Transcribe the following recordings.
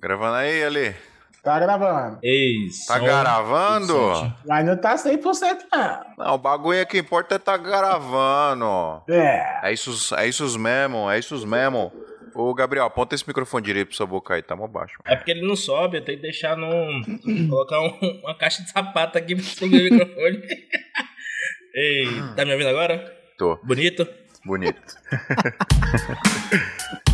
Gravando aí, Ali? Tá gravando. Ei, Tá gravando? Mas não tá 100% não. Não, o bagulho que importa é tá gravando. É. É isso, é isso mesmo, é isso mesmo. Ô, Gabriel, aponta esse microfone direito pra sua boca aí, tá mó baixo. É porque ele não sobe, eu tenho que deixar num. colocar um- uma caixa de sapato aqui pra subir o microfone. Ei, tá me ouvindo agora? Tô, Bonito? bonito.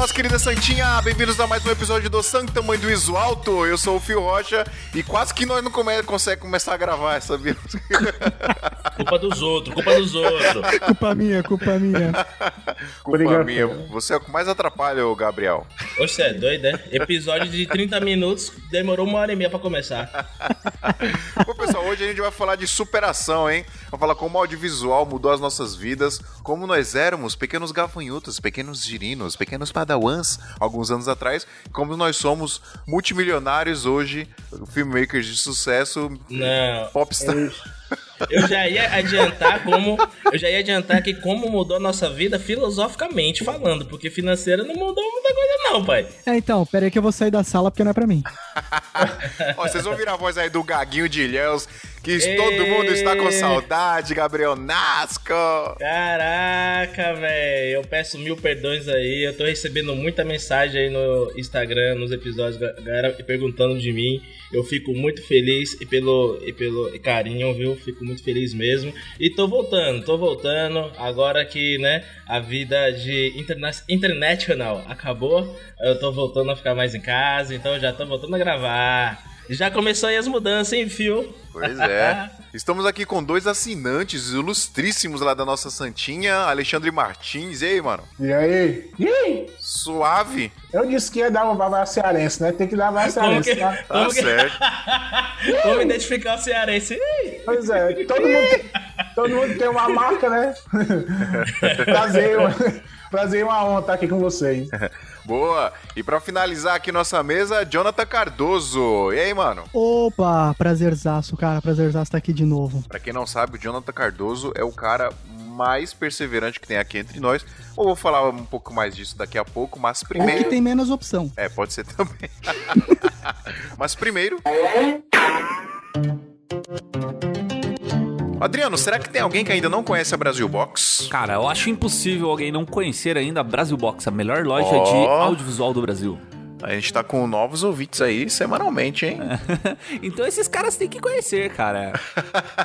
nossa querida Santinha! Bem-vindos a mais um episódio do Santo Tamanho do Iso Alto. Eu sou o Fio Rocha e quase que nós não come consegue começar a gravar, sabia? Culpa dos outros, culpa dos outros. Culpa minha, culpa minha. Culpa Obrigado. minha. Você é o que mais atrapalha, ô Gabriel. Você é doido, né? Episódio de 30 minutos, demorou uma hora e meia pra começar. Bom, pessoal, hoje a gente vai falar de superação, hein? Vamos falar como o audiovisual mudou as nossas vidas, como nós éramos pequenos gafanhotos, pequenos girinos, pequenos padawans alguns anos atrás, como nós somos multimilionários hoje, filmmakers de sucesso, Não, popstar. eu já ia adiantar como. Eu já ia adiantar que como mudou a nossa vida filosoficamente falando, porque financeira não mudou muita coisa, não, pai. É, então, pera aí que eu vou sair da sala porque não é pra mim. Ó, vocês ouviram a voz aí do Gaguinho de Ilhéus, que Ê! todo mundo está com saudade, Gabriel Nasco. Caraca, velho. Eu peço mil perdões aí. Eu tô recebendo muita mensagem aí no Instagram, nos episódios, ga- galera perguntando de mim. Eu fico muito feliz e pelo, e pelo carinho, viu? Fico muito feliz mesmo. E tô voltando, tô voltando. Agora que, né, a vida de interna international acabou, eu tô voltando a ficar mais em casa, então já tô voltando a gravar. Já começou aí as mudanças, hein, Fio? Pois é. Estamos aqui com dois assinantes ilustríssimos lá da nossa Santinha, Alexandre Martins. E aí, mano? E aí? Ih, Suave? eu disse que ia dar uma vara cearense, né? Tem que dar Como cearense, que, tá? Tá como que- certo. como identificar o cearense? Pois é, todo mundo, todo mundo tem uma marca, né? Prazer, prazer e uma honra estar aqui com vocês. Boa! E pra finalizar aqui nossa mesa, Jonathan Cardoso. E aí, mano? Opa, prazerzaço, cara. Prazerzaço estar aqui de novo. Pra quem não sabe, o Jonathan Cardoso é o cara mais perseverante que tem aqui entre nós. Eu vou falar um pouco mais disso daqui a pouco, mas Ou que primeiro. tem menos opção. É, pode ser também. mas primeiro. Adriano, será que tem alguém que ainda não conhece a Brasil Box? Cara, eu acho impossível alguém não conhecer ainda a Brasil Box, a melhor loja Ó. de audiovisual do Brasil. A gente tá com novos ouvintes aí semanalmente, hein? então esses caras têm que conhecer, cara.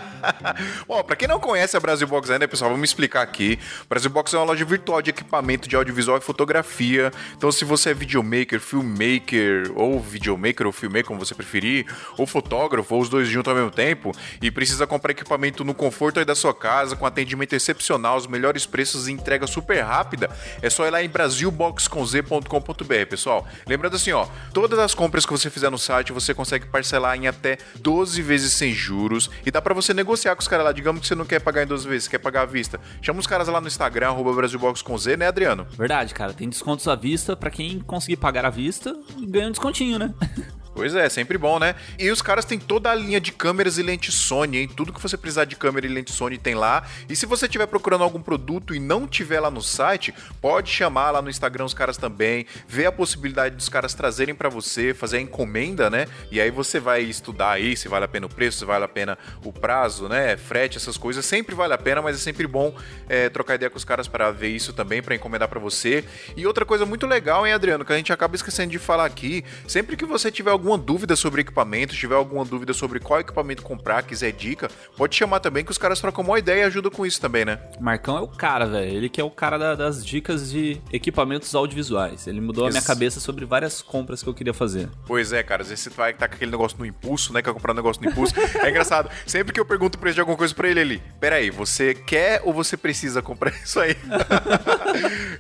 Bom, pra quem não conhece a Brasil Box ainda, pessoal, vamos explicar aqui. Brasil Box é uma loja virtual de equipamento de audiovisual e fotografia. Então, se você é videomaker, filmmaker, ou videomaker ou filmmaker, como você preferir, ou fotógrafo, ou os dois juntos ao mesmo tempo, e precisa comprar equipamento no conforto aí da sua casa, com atendimento excepcional, os melhores preços e entrega super rápida, é só ir lá em brasilboxconz.com.br, pessoal. Lembrando assim, ó, todas as compras que você fizer no site, você consegue parcelar em até 12 vezes sem juros e dá pra você negociar com os caras lá. Digamos que você não quer pagar em 12 vezes, quer pagar à vista. Chama os caras lá no Instagram, arroba brasilboxconz, né, Adriano? Verdade, cara. Tem descontos à vista pra quem conseguir pagar à vista ganha um descontinho, né? Pois é, sempre bom, né? E os caras têm toda a linha de câmeras e lente Sony, hein? Tudo que você precisar de câmera e lente Sony tem lá. E se você estiver procurando algum produto e não tiver lá no site, pode chamar lá no Instagram os caras também, ver a possibilidade dos caras trazerem pra você, fazer a encomenda, né? E aí você vai estudar aí se vale a pena o preço, se vale a pena o prazo, né? Frete, essas coisas. Sempre vale a pena, mas é sempre bom é, trocar ideia com os caras para ver isso também, pra encomendar pra você. E outra coisa muito legal, hein, Adriano, que a gente acaba esquecendo de falar aqui, sempre que você tiver alguma dúvida sobre equipamento, tiver alguma dúvida sobre qual equipamento comprar, quiser dica, pode chamar também que os caras trocam uma ideia e ajudam com isso também, né? Marcão é o cara, velho. Ele que é o cara da- das dicas de equipamentos audiovisuais. Ele mudou a minha Isso. cabeça sobre várias compras que eu queria fazer. Pois é, cara, às vezes você vai estar com aquele negócio no impulso, né? Quer comprar um negócio no impulso. É engraçado. Sempre que eu pergunto o preço de alguma coisa pra ele, ele, peraí, você quer ou você precisa comprar isso aí?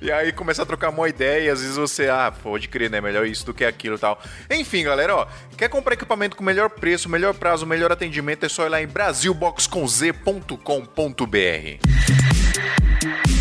e aí começa a trocar uma ideia e às vezes você, ah, pode crer, né? Melhor isso do que aquilo e tal. Enfim, galera, ó, quer comprar equipamento com melhor preço, melhor prazo, melhor atendimento, é só ir lá em brasilboxconz.com.br.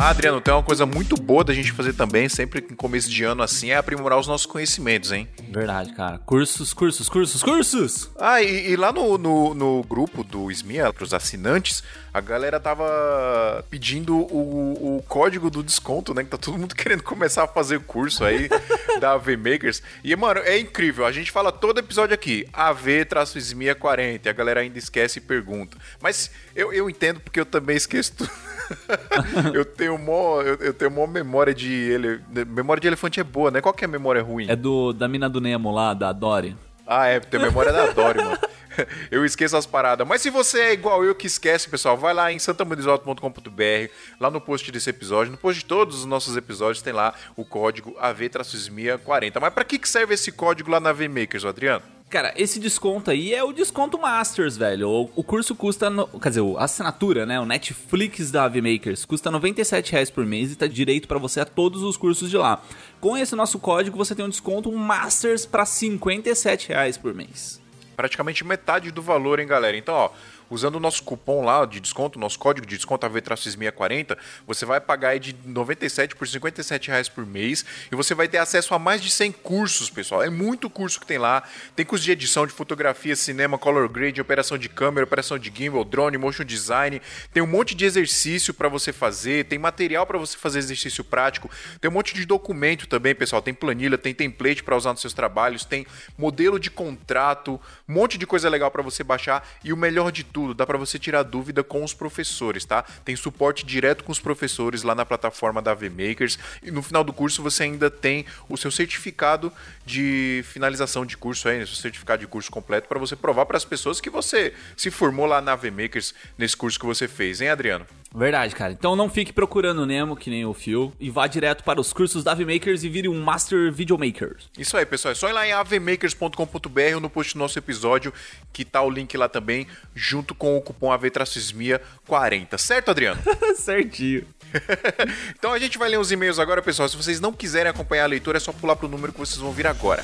Ah, Adriano, tem uma coisa muito boa da gente fazer também, sempre em começo de ano assim, é aprimorar os nossos conhecimentos, hein? Verdade, cara. Cursos, cursos, cursos, cursos! Ah, e, e lá no, no, no grupo do SMIA, pros assinantes, a galera tava pedindo o, o código do desconto, né? Que tá todo mundo querendo começar a fazer curso aí da AV Makers. E, mano, é incrível. A gente fala todo episódio aqui, AV-SMIA 40, e a galera ainda esquece e pergunta. Mas eu, eu entendo porque eu também esqueço tudo. eu tenho mó, eu, eu tenho mó memória de ele, memória de elefante é boa, né? Qual que é a memória ruim? É do da mina do Nemo lá, da Dory. Ah, é, tem memória da Dory, mano. Eu esqueço as paradas. Mas se você é igual eu que esquece, pessoal, vai lá em santamunisalto.com.br, lá no post desse episódio, no post de todos os nossos episódios, tem lá o código AV-SMIA40. Mas para que que serve esse código lá na VMakers, Adriano? Cara, esse desconto aí é o desconto Masters, velho. O, o curso custa, no, quer dizer, a assinatura, né, o Netflix da AV Makers custa R$ 97,00 por mês e tá direito para você a todos os cursos de lá. Com esse nosso código você tem um desconto Masters para R$ 57,00 por mês. Praticamente metade do valor, hein, galera? Então, ó, usando o nosso cupom lá de desconto, nosso código de desconto AV-640, você vai pagar aí de 97 por 57 reais por mês e você vai ter acesso a mais de 100 cursos, pessoal. É muito curso que tem lá. Tem curso de edição, de fotografia, cinema, color grade, operação de câmera, operação de gimbal, drone, motion design. Tem um monte de exercício para você fazer, tem material para você fazer exercício prático, tem um monte de documento também, pessoal. Tem planilha, tem template para usar nos seus trabalhos, tem modelo de contrato, um monte de coisa legal para você baixar e o melhor de tudo tudo, dá para você tirar dúvida com os professores, tá? Tem suporte direto com os professores lá na plataforma da VMakers e no final do curso você ainda tem o seu certificado de finalização de curso aí, seu certificado de curso completo para você provar para as pessoas que você se formou lá na VMakers nesse curso que você fez, hein, Adriano? Verdade, cara. Então não fique procurando o Nemo, que nem o Phil, e vá direto para os cursos da AVMakers e vire um Master Videomaker. Isso aí, pessoal. É só ir lá em avmakers.com.br ou no post do nosso episódio, que tá o link lá também, junto com o cupom AVTracismia40. Certo, Adriano? Certinho. então a gente vai ler os e-mails agora, pessoal. Se vocês não quiserem acompanhar a leitura, é só pular pro número que vocês vão vir agora.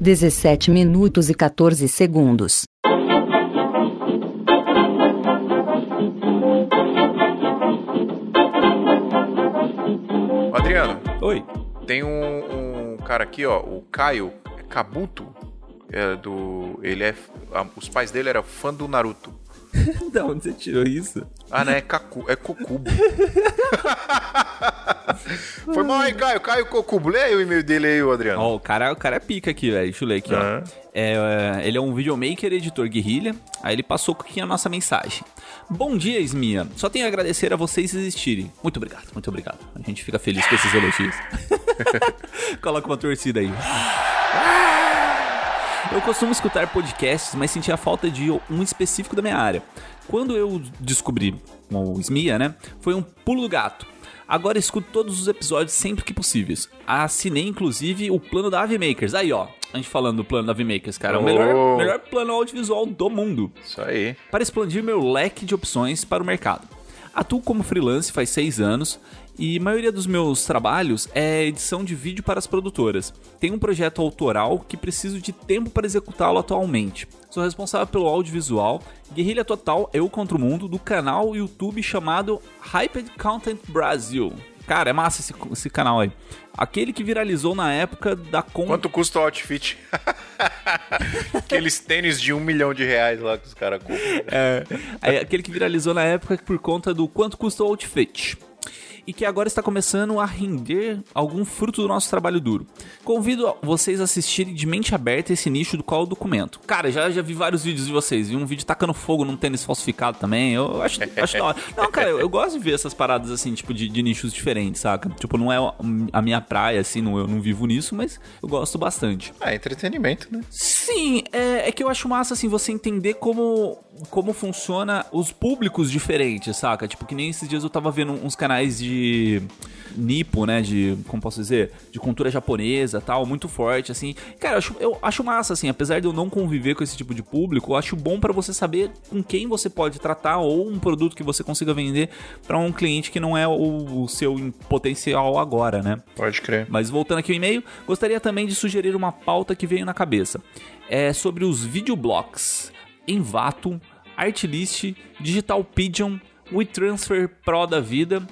17 minutos e 14 segundos. Oi. tem um, um cara aqui, ó, o Caio é Kabuto. É do, ele é, a- os pais dele eram fã do Naruto. da onde você tirou isso? Ah, não, é Kaku, é Kokubo. Foi mal aí, Caio. Caio Kokubo. Lê aí o e-mail dele aí, ô Adriano. Ó, o cara, o cara é pica aqui, velho. Deixa eu ler aqui, Aham. ó. É, é, ele é um videomaker, editor guerrilha. Aí ele passou aqui a nossa mensagem. Bom dia, Esmia. Só tenho a agradecer a vocês existirem. Muito obrigado, muito obrigado. A gente fica feliz com esses elogios. Coloca uma torcida aí. Eu costumo escutar podcasts, mas senti a falta de um específico da minha área. Quando eu descobri o Smia, né? Foi um pulo do gato. Agora escuto todos os episódios sempre que possíveis. Assinei inclusive o plano da Ave Makers. Aí, ó, a gente falando do plano da Ave Makers, cara. O melhor, Oh. melhor plano audiovisual do mundo Isso aí. para expandir meu leque de opções para o mercado. Atuo como freelance faz seis anos e a maioria dos meus trabalhos é edição de vídeo para as produtoras. Tenho um projeto autoral que preciso de tempo para executá-lo atualmente. Sou responsável pelo audiovisual Guerrilha Total Eu Contra o Mundo do canal YouTube chamado Hyped Content Brasil. Cara, é massa esse, esse canal aí. Aquele que viralizou na época da conta. Quanto custa o outfit? Aqueles tênis de um milhão de reais lá que os caras compram. É, aí, aquele que viralizou na época por conta do quanto custa o outfit. E que agora está começando a render algum fruto do nosso trabalho duro. Convido vocês a assistirem de mente aberta esse nicho do qual eu documento. Cara, já, já vi vários vídeos de vocês. Vi um vídeo tacando fogo num tênis falsificado também. Eu acho, acho da hora. Não, cara, eu, eu gosto de ver essas paradas assim, tipo, de, de nichos diferentes, saca? Tipo, não é a minha praia, assim, não, eu não vivo nisso, mas eu gosto bastante. Ah, entretenimento, né? Sim, é, é que eu acho massa, assim, você entender como, como funciona os públicos diferentes, saca? Tipo, que nem esses dias eu tava vendo uns canais de nipo, né? De, como posso dizer? De cultura japonesa tal, muito forte, assim. Cara, eu acho, eu acho massa, assim, apesar de eu não conviver com esse tipo de público, eu acho bom pra você saber com quem você pode tratar ou um produto que você consiga vender pra um cliente que não é o, o seu potencial agora, né? Pode crer. Mas voltando aqui ao e-mail, gostaria também de sugerir uma pauta que veio na cabeça. É sobre os videoblocks, Envato, Artlist, Digital Pigeon, WeTransfer Pro da vida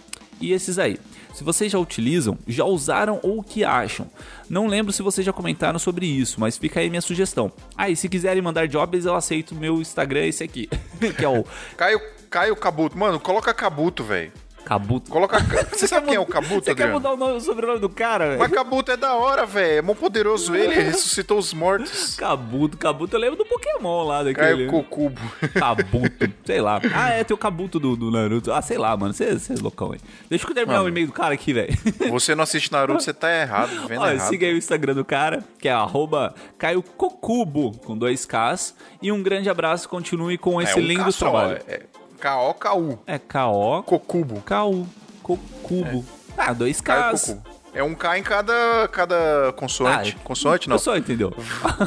E esses aí. Se vocês já utilizam, já usaram ou o que acham? Não lembro se vocês já comentaram sobre isso, mas fica aí minha sugestão. Ah, e se quiserem mandar jobs, eu aceito meu Instagram, esse aqui, que é o Caio, Caio Cabuto. Mano, coloca Cabuto, velho. Cabuto. Coloca. Você sabe quem é o Cabuto, Você quer Adriano? mudar o, nome, o sobrenome do cara, velho? Mas Cabuto é da hora, velho. É mó poderoso ele, ressuscitou os mortos. Cabuto, Cabuto, eu lembro do Pokémon lá daquele. Caio Cocubo. Cabuto, sei lá. Ah, é, tem o Cabuto do, do Naruto. Ah, sei lá, mano. Você é loucão aí. Deixa eu terminar Mano. o e-mail do cara aqui, velho. Você não assiste Naruto, você tá errado, vendo Olha, errado. siga aí o Instagram do cara, que é arroba Caio Cocubo, com dois Ks. E um grande abraço, continue com esse é um lindo só, trabalho. É K-O-K-U. É K-O, Cocubo. K-U, Cocubo. Ah, dois Ks. É um K em cada, cada consoante. Ah, consoante não. Pessoal entendeu.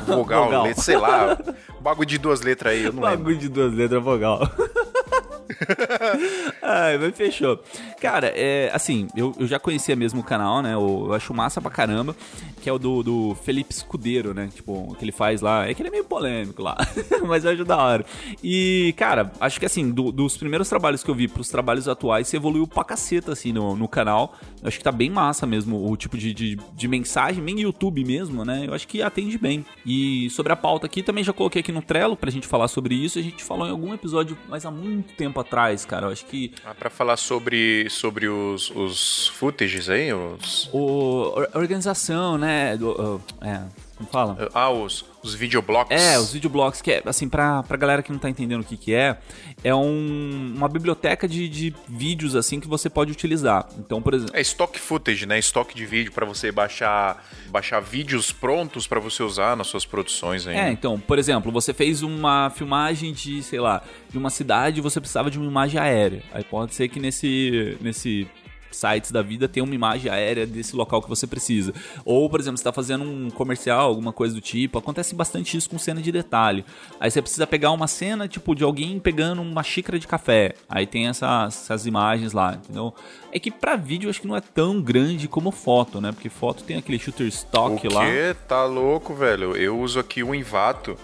Vogal, Vogal. letra, sei lá. Bagulho de duas letras aí, eu não lembro. Bagulho de duas letras vogal. Ai, mas fechou. Cara, é assim, eu, eu já conhecia mesmo o canal, né? Eu, eu acho massa pra caramba, que é o do, do Felipe Escudeiro, né? Tipo, que ele faz lá. É que ele é meio polêmico lá, mas eu acho da hora. E, cara, acho que assim, do- dos primeiros trabalhos que eu vi pros trabalhos atuais, você evoluiu pra caceta, assim, no, no canal. Eu acho que tá bem massa mesmo o tipo de, de, de mensagem, bem YouTube mesmo, né? Eu acho que atende bem. E sobre a pauta aqui, também já coloquei aqui no Trello pra gente falar sobre isso. A gente falou em algum episódio, mas há muito tempo atrás, cara. Eu acho que Ah, pra falar sobre, sobre os, os footages aí, os... o, a organização, né? Do, uh, é, fala? Ah, os, os videoblocks. É, os videoblocks, que é, assim, pra, pra galera que não tá entendendo o que que é, é um, uma biblioteca de, de vídeos, assim, que você pode utilizar. Então, por exemplo... É stock footage, né? Estoque de vídeo pra você baixar, baixar vídeos prontos pra você usar nas suas produções aí. É, então, por exemplo, você fez uma filmagem de, sei lá, de uma cidade e você precisava de uma imagem aérea. Aí pode ser que nesse, nesse sites da vida tenha uma imagem aérea desse local que você precisa. Ou, por exemplo, você está fazendo um comercial, alguma coisa do tipo. Acontece bastante isso com cena de detalhe. Aí você precisa pegar uma cena, tipo, de alguém pegando uma xícara de café. Aí tem essas, essas imagens lá, entendeu? É que pra vídeo acho que não é tão grande como foto, né? Porque foto tem aquele shooter O stock lá. que? Tá louco, velho. Eu uso aqui o Envato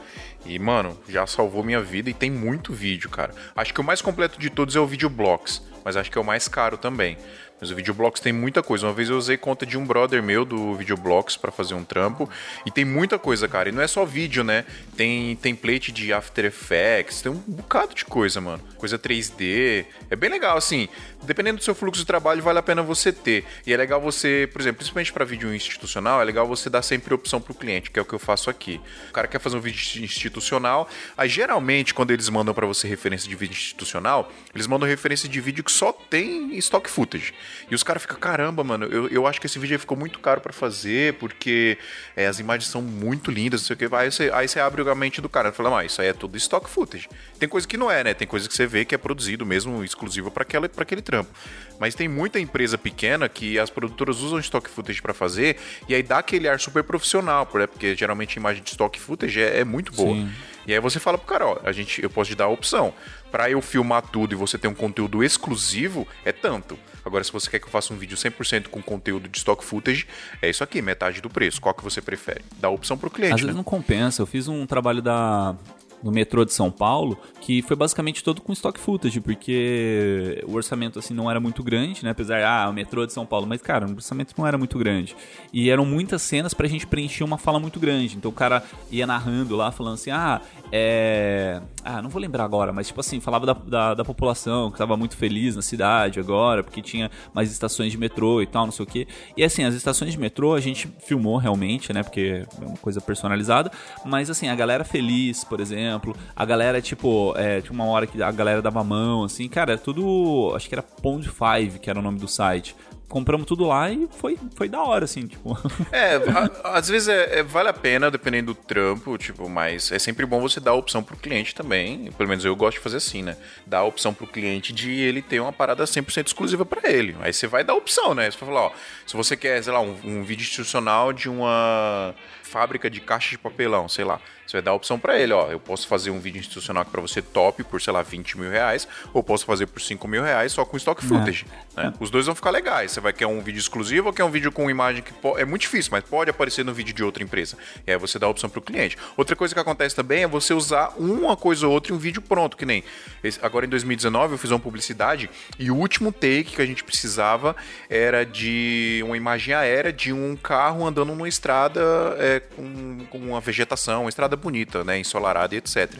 e, mano, já salvou minha vida e tem muito vídeo, cara. Acho que o mais completo de todos é o Videoblocks, mas acho que é o mais caro também. Mas o Videoblocks tem muita coisa. Uma vez eu usei conta de um brother meu do Videoblocks pra fazer um trampo e tem muita coisa, cara. E não é só vídeo, né? Tem template de After Effects, tem um bocado de coisa, mano. Coisa 3D. É bem legal, assim. Dependendo do seu fluxo de trabalho, vale a pena você ter. E é legal você, por exemplo, principalmente para vídeo institucional, é legal você dar sempre opção pro cliente, que é o que eu faço aqui. O cara quer fazer um vídeo institucional, aí geralmente quando eles mandam para você referência de vídeo institucional, eles mandam referência de vídeo que só tem stock footage. E os caras ficam, caramba, mano, eu, eu acho que esse vídeo ficou muito caro para fazer, porque é, as imagens são muito lindas, não sei o que. Aí você, aí você abre a mente do cara e fala, mas isso aí é tudo stock footage. Tem coisa que não é, né? Tem coisa que você vê que é produzido mesmo, exclusivo para aquele trampo. Mas tem muita empresa pequena que as produtoras usam stock footage para fazer e aí dá aquele ar super profissional, né? porque geralmente a imagem de stock footage é, é muito boa. Sim. E aí você fala pro cara, ó, a gente, eu posso te dar a opção. Para eu filmar tudo e você ter um conteúdo exclusivo, é tanto. Agora, se você quer que eu faça um vídeo 100% com conteúdo de stock footage, é isso aqui, metade do preço. Qual que você prefere? Dá a opção pro cliente, Às né? vezes não compensa. Eu fiz um trabalho da no metrô de São Paulo, que foi basicamente todo com stock footage, porque o orçamento assim não era muito grande, né? Apesar, ah, o metrô de São Paulo, mas cara, o orçamento não era muito grande. E eram muitas cenas pra gente preencher uma fala muito grande. Então o cara ia narrando lá, falando assim: "Ah, é, ah, não vou lembrar agora, mas tipo assim, falava da, da, da população que tava muito feliz na cidade agora, porque tinha mais estações de metrô e tal, não sei o quê. E assim, as estações de metrô a gente filmou realmente, né? Porque é uma coisa personalizada. Mas assim, a galera feliz, por exemplo, a galera, tipo, é, tinha uma hora que a galera dava mão, assim, cara, é tudo. Acho que era Pond 5, que era o nome do site. Compramos tudo lá e foi, foi da hora, assim, tipo. É, a- às vezes é, é- vale a pena, dependendo do trampo, tipo, mas é sempre bom você dar a opção pro cliente também. Pelo menos eu gosto de fazer assim, né? Dar a opção pro cliente de ele ter uma parada 100% exclusiva pra ele. Aí você vai dar a opção, né? Você vai falar, ó, se você quer, sei lá, um, um vídeo institucional de uma fábrica de caixa de papelão, sei lá. Você vai dar a opção para ele, ó. Eu posso fazer um vídeo institucional aqui pra você top por, sei lá, 20 mil reais, ou posso fazer por 5 mil reais só com stock footage. né? Os dois vão ficar legais. Você vai querer um vídeo exclusivo ou quer um vídeo com imagem que é muito difícil, mas pode aparecer no vídeo de outra empresa. E aí você dá a opção pro cliente. Outra coisa que acontece também é você usar uma coisa ou outra em um vídeo pronto, que nem esse- agora em 2019 eu fiz uma publicidade e o último take que a gente precisava era de uma imagem aérea de um carro andando numa estrada é, com, com uma vegetação, uma estrada bonita, né, ensolarada e etc.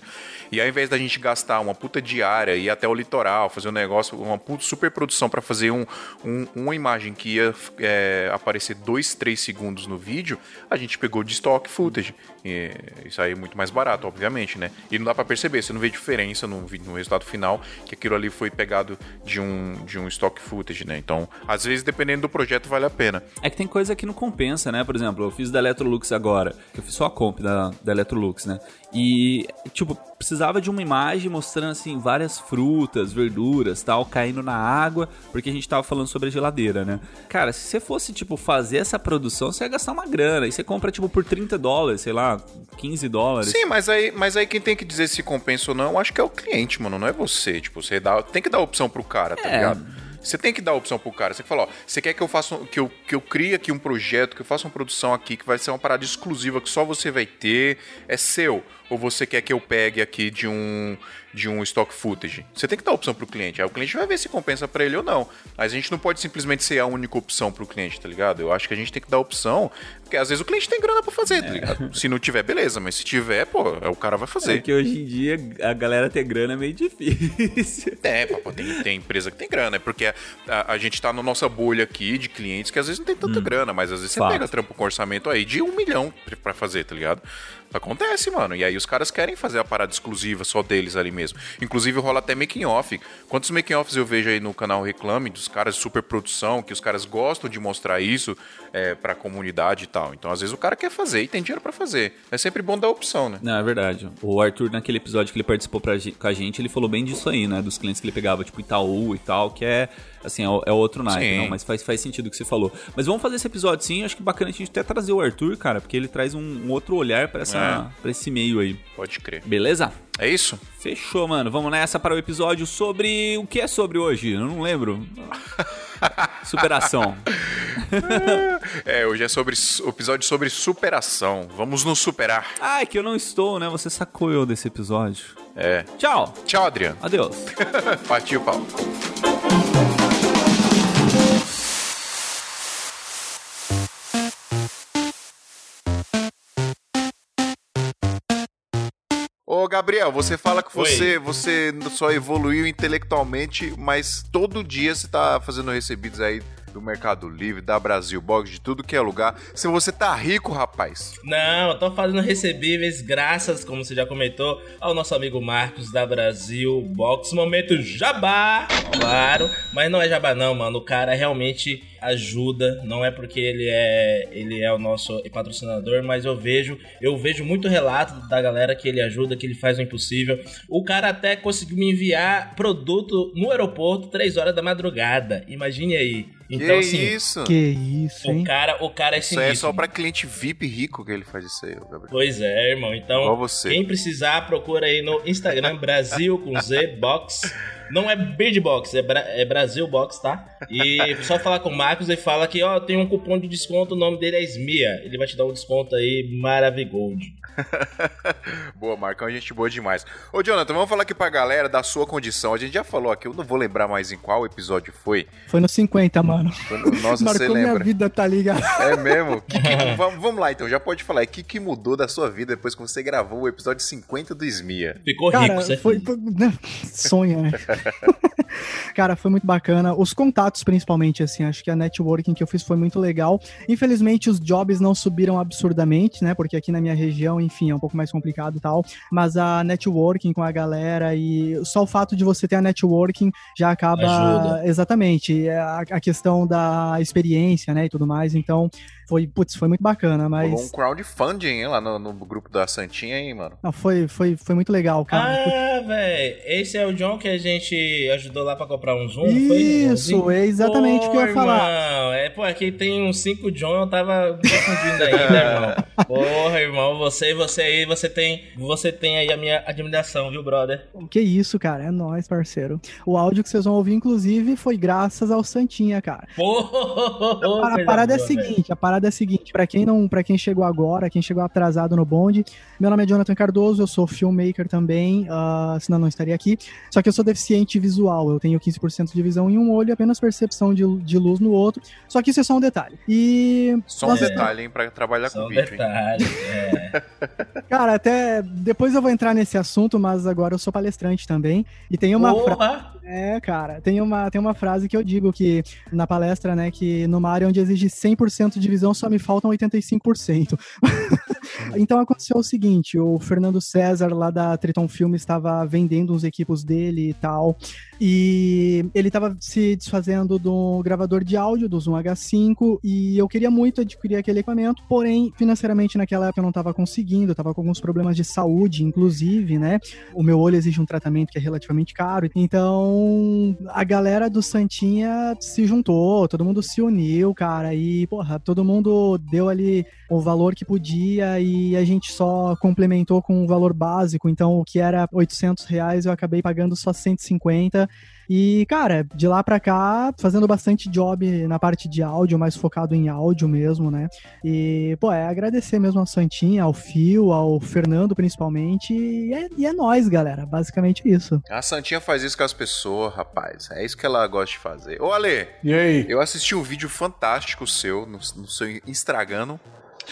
E ao invés da gente gastar uma puta diária, ir até o litoral, fazer um negócio, uma puta super produção para fazer um, um- uma imagem que ia é, aparecer 2, 3 segundos no vídeo, a gente pegou de stock footage. E isso aí é muito mais barato, obviamente, né? E não dá para perceber, você não vê diferença no, no resultado final, que aquilo ali foi pegado de um, de um stock footage, né? Então, às vezes, dependendo do projeto, vale a pena. É que tem coisa que não compensa, né? Por exemplo, eu fiz da Electrolux agora, que eu fiz só a comp da, da Electrolux, né? E, tipo, precisava de uma imagem mostrando, assim, várias frutas, verduras, tal, caindo na água, porque a gente tava falando sobre a geladeira, né? Cara, se você fosse, tipo, fazer essa produção, você ia gastar uma grana. E você compra, tipo, por 30 dólares, sei lá, 15 dólares. Sim, mas aí, mas aí quem tem que dizer se compensa ou não, eu acho que é o cliente, mano, não é você. Tipo, você dá, tem que dar opção pro cara, tá É. ligado? Você tem que dar opção pro cara. Você fala, ó, você quer que eu faça, um- que eu, que eu crie aqui um projeto, que eu faça uma produção aqui, que vai ser uma parada exclusiva que só você vai ter, é seu. Ou você quer que eu pegue aqui de um de um stock footage? Você tem que dar opção pro cliente. Aí o cliente vai ver se compensa pra ele ou não. Mas a gente não pode simplesmente ser a única opção pro cliente, tá ligado? Eu acho que a gente tem que dar opção, porque às vezes o cliente tem grana pra fazer, tá ligado? Se não tiver, beleza, mas se tiver, pô, é o cara vai É fazer. que hoje em dia a galera ter grana é meio difícil. É, papo, tem, tem empresa que tem grana, é porque a, a gente tá na nossa bolha aqui de clientes que às vezes não tem tanta grana, mas às vezes você pega trampo com orçamento aí de um milhão pra fazer, tá ligado? Acontece, mano. E aí os caras querem fazer a parada exclusiva só deles ali mesmo. Inclusive rola até making off. Quantos making offs eu vejo aí no canal Reclame dos caras de super produção, que os caras gostam de mostrar isso é, pra comunidade e tal. Então às vezes o cara quer fazer e tem dinheiro pra fazer. É sempre bom dar opção, né? Não, é verdade. O Arthur, naquele episódio que ele participou pra, com a gente, ele falou bem disso aí, né? Dos clientes que ele pegava, tipo Itaú e tal, que é, assim, é, é outro naipe, não, mas faz, faz sentido o que você falou. Mas vamos fazer esse episódio sim, acho que bacana a gente até trazer o Arthur, cara, porque ele traz um, um outro olhar pra, essa, É. pra esse meio aí. Pode crer. Beleza? É isso? Fechou, mano. Vamos nessa para o episódio sobre. O que é sobre hoje? Eu não lembro. Superação. É, hoje é sobre o episódio sobre superação. Vamos nos superar. Ah, é que eu não estou, né? Você sacou eu desse episódio. É. Tchau. Tchau, Adriano. Adeus. Partiu, Paulo. Gabriel, você fala que Oi. você, você só evoluiu intelectualmente, mas todo dia você tá fazendo recebidos aí do Mercado Livre, da Brasil Box, de tudo que é lugar. Se você tá rico, rapaz. Não, eu tô fazendo recebíveis graças, como você já comentou, ao nosso amigo Marcos da Brasil Box. Momento jabá, claro. Mas não é jabá não, mano. O cara realmente ajuda. Não é porque ele é ele é o nosso patrocinador, mas eu vejo eu vejo muito relato da galera que ele ajuda, que ele faz o impossível. O cara até conseguiu me enviar produto no aeroporto 3 horas da madrugada. Imagine aí. Então, que assim, isso? Que isso, o hein? cara, o cara é Isso aí é sinistro. só pra cliente VIP rico que ele faz isso aí, Gabriel. Pois é, irmão. Então, quem precisar, procura aí no Instagram Brasil com Z Box. Não é Bird Box, é, Bra- é Brasil Box, tá? E só falar com o Marcos e fala que, ó, tem um cupom de desconto, o nome dele é Smia. Ele vai te dar um desconto aí, Maravigold. boa, Marcão, a gente boa demais. Ô, Jonathan, vamos falar aqui pra galera da sua condição. A gente já falou aqui, eu não vou lembrar mais em qual episódio foi. Foi no 50, mano. Nossa, você Marcou minha lembra. vida, tá ligado? É mesmo? Que que- vamos, lá então, já pode falar. O que, que mudou da sua vida depois que você gravou o episódio 50 do Smia? Ficou rico, Cara, você foi. foi- né? Sonha, né? Cara, foi muito bacana. Os contatos, principalmente, assim, acho que a networking que eu fiz foi muito legal. Infelizmente, os jobs não subiram absurdamente, né? Porque aqui na minha região, enfim, é um pouco mais complicado e tal. Mas a networking com a galera e só o fato de você ter a networking já acaba. Ajuda. Exatamente. é A, a questão da experiência, né? E tudo mais. Então, foi, putz, foi muito bacana, mas. Rolou um crowdfunding hein, lá no, no grupo da Santinha, hein, mano? Não, foi, foi, foi muito legal, cara. Ah, velho, esse é o John que a gente ajudou lá pra comprar um Zoom, não foi? Isso, é exatamente o que eu ia falar. Irmão, é, pô, aqui tem uns 5 John, eu tava confundindo ainda, irmão. Porra, irmão, você, você aí, você tem, você tem aí a minha admiração, viu, brother? Que isso, cara, é nóis, parceiro. O áudio que vocês vão ouvir, inclusive, foi graças ao Santinha, cara. Porra, a parada é a boa, velho. seguinte, a parada é a seguinte, pra quem não, para quem chegou agora, quem chegou atrasado no bonde, meu nome é Jonathan Cardoso, eu sou filmmaker também, ah, senão não estaria aqui. Só que eu sou deficiente visual, eu tenho 15% de visão em um olho e apenas percepção de, de luz no outro. Só que isso é só um detalhe. E Só um nós- detalhe, hein, pra trabalhar Só com um vídeo, hein? detalhe, é. cara, até depois eu vou entrar nesse assunto, mas agora eu sou palestrante também. E tem uma frase! É, cara, tem uma, tem uma frase que eu digo que na palestra, né, que numa área onde exige 100% de visão só me faltam 85%. então aconteceu o seguinte, o Fernando César lá da Triton Film estava vendendo uns equipos dele e tal, e ele estava se desfazendo do gravador de áudio do Zoom H5 e eu queria muito adquirir aquele equipamento, porém financeiramente naquela época eu não estava conseguindo, eu estava com alguns problemas de saúde, inclusive, né? O meu olho exige um tratamento que é relativamente caro, então a galera do Santinha se juntou, todo mundo se uniu, cara, e porra, todo mundo deu ali o valor que podia e a gente só complementou com um valor básico, então o que era 800 reais eu acabei pagando só 150 e, cara, de lá pra cá, fazendo bastante job na parte de áudio, mais focado em áudio mesmo, né? E, pô, é agradecer mesmo ao Santinha, ao Fio, ao Fernando principalmente. E é, e é nóis, galera. Basicamente isso. A Santinha faz isso com as pessoas, rapaz. É isso que ela gosta de fazer. Ô, Ale, E aí? eu assisti um vídeo fantástico seu no, no seu Instagram.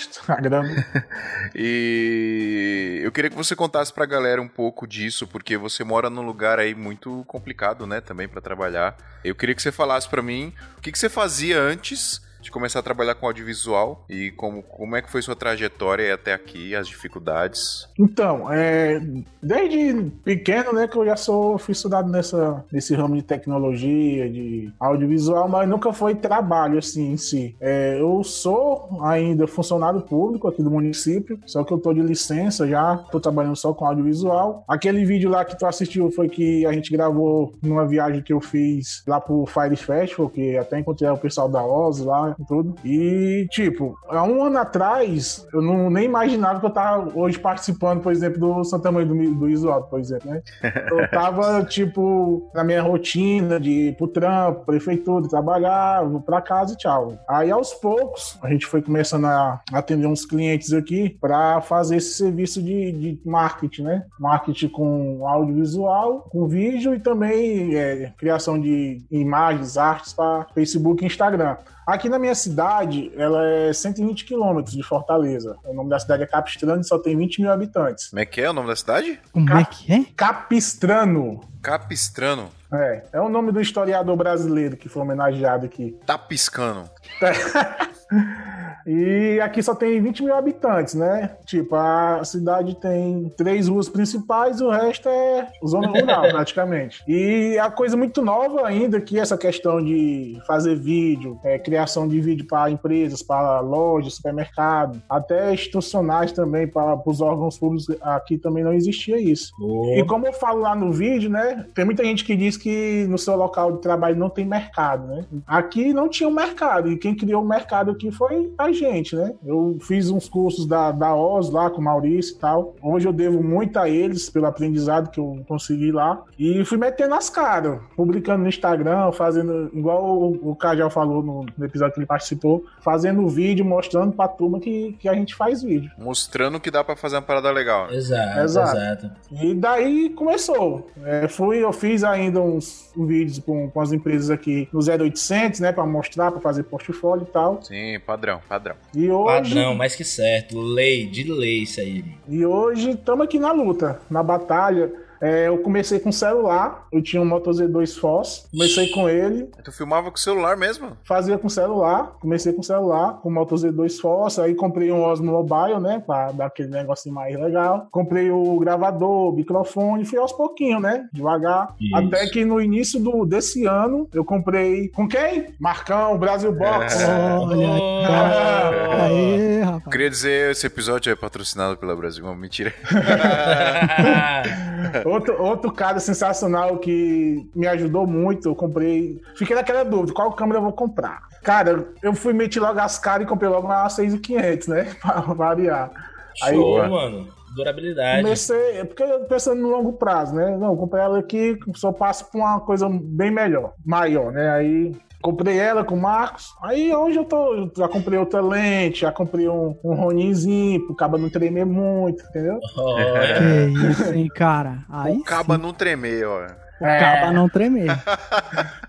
Instagram. E eu queria que você contasse pra galera um pouco disso, porque você mora num lugar aí muito complicado, né, também pra trabalhar. Eu queria que você falasse pra mim o que, que você fazia antes de começar a trabalhar com audiovisual e como, como é que foi sua trajetória até aqui, as dificuldades. Então, é, desde pequeno, né, que eu já sou fui estudado nessa, nesse ramo de tecnologia, de audiovisual, mas nunca foi trabalho assim em si. É, eu sou ainda funcionário público aqui do município, só que eu tô de licença já, tô trabalhando só com audiovisual. Aquele vídeo lá que tu assistiu foi que a gente gravou numa viagem que eu fiz lá pro Fire Festival, que até encontrei o pessoal da Oz lá e tudo. E, tipo, há um ano atrás, eu não nem imaginava que eu tava hoje participando, por exemplo, do Santa Mãe do, do Isoto, por exemplo, né? Eu tava, tipo, na minha rotina de ir pro trampo, prefeitura, trabalhar, vou pra casa e tchau. Aí, aos poucos, a gente foi começando a atender uns clientes aqui pra fazer esse serviço de, de marketing, né? Marketing com audiovisual, com vídeo e também é, criação de imagens, artes para Facebook e Instagram. Aqui na minha cidade, ela é 120 quilômetros de Fortaleza. O nome da cidade é Capistrano e só tem 20 mil habitantes. Como é que é o nome da cidade? Como é que é? Capistrano. Capistrano. É, é o nome do historiador brasileiro que foi homenageado aqui. Tá piscando. E aqui só tem 20 mil habitantes, né? Tipo, a cidade tem três ruas principais o resto é zona rural, praticamente. E a coisa muito nova ainda que essa questão de fazer vídeo, é, criação de vídeo para empresas, para lojas, supermercado, até institucionais também, para os órgãos públicos, aqui também não existia isso. E como eu falo lá no vídeo, né? Tem muita gente que diz que no seu local de trabalho não tem mercado, né? Aqui não tinha um mercado. E quem criou o mercado aqui foi a gente, né? Eu fiz uns cursos da, da OZ lá com o Maurício e tal. Hoje eu devo muito a eles pelo aprendizado que eu consegui lá. E fui metendo as caras, publicando no Instagram, fazendo, igual o, o Cajal falou no, no episódio que ele participou, fazendo vídeo, mostrando pra turma que, que a gente faz vídeo. Mostrando que dá pra fazer uma parada legal. Exato, Exato. exato. E daí começou. É, fui, eu fiz ainda uns vídeos com, com as empresas aqui no 0800, né, para mostrar, para fazer portfólio e tal. Sim, padrão, padrão. E hoje, Padrão, mais que certo. Lei, de lei isso aí. e hoje estamos aqui na luta, na batalha. É, eu comecei com celular, eu tinha um Moto Z2 Foz, comecei com ele, Tu filmava com o celular mesmo? fazia com celular, comecei com celular, com o Moto Z2 Foz, aí comprei um Osmo Mobile, né, pra dar aquele negocinho mais legal. Comprei o gravador, o microfone, fui aos pouquinhos, né, devagar. Isso. Até que no início do, desse ano, eu comprei, com quem? Marcão, Brasil Box. Olha Ah, aí, rapaz. Queria dizer, esse episódio é patrocinado pela Brasil. Mentira. outro, outro cara sensacional que me ajudou muito, eu comprei. Fiquei naquela dúvida, qual câmera eu vou comprar? Cara, eu fui meter logo as caras e comprei logo uma 6500, né? Pra variar. Show, Aí, mano. Durabilidade. Comecei, porque eu pensando no longo prazo, né? Não, comprei ela aqui, só passo pra uma coisa bem melhor, maior, né? Aí comprei ela com o Marcos. Aí hoje eu tô, já comprei outra lente, já comprei um, um Roninzinho, pro cabo não tremer muito, entendeu? Olha. Que isso, hein, cara. Aí o caba não tremer, ó. O caba não tremer.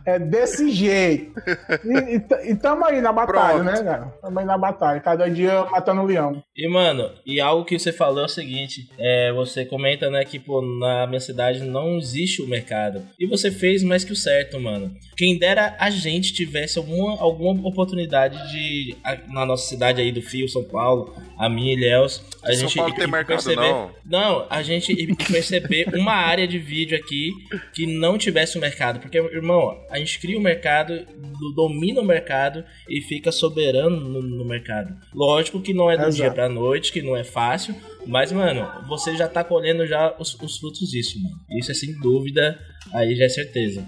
É desse jeito. E, e, e tamo aí na batalha, Pronto. né, cara? Tamo aí na batalha. Cada dia matando um leão. E, mano, e algo que você falou é o seguinte: é, você comenta, né, que, pô, na minha cidade não existe o mercado. E você fez mais que o certo, mano. Quem dera a gente tivesse alguma, alguma oportunidade de. a- na nossa cidade aí do Fio, São Paulo, a minha e Léus, a São gente. Paulo tem mercado, não. Não, a gente perceber uma área de vídeo aqui que não tivesse o mercado. Porque, irmão, a gente cria o mercado, do- domina o mercado e fica soberano no, no mercado. Lógico que não é do Exato. dia pra noite, que não é fácil. Mas, mano, você já tá colhendo já os, os frutos disso, mano. Isso é sem dúvida, aí já é certeza.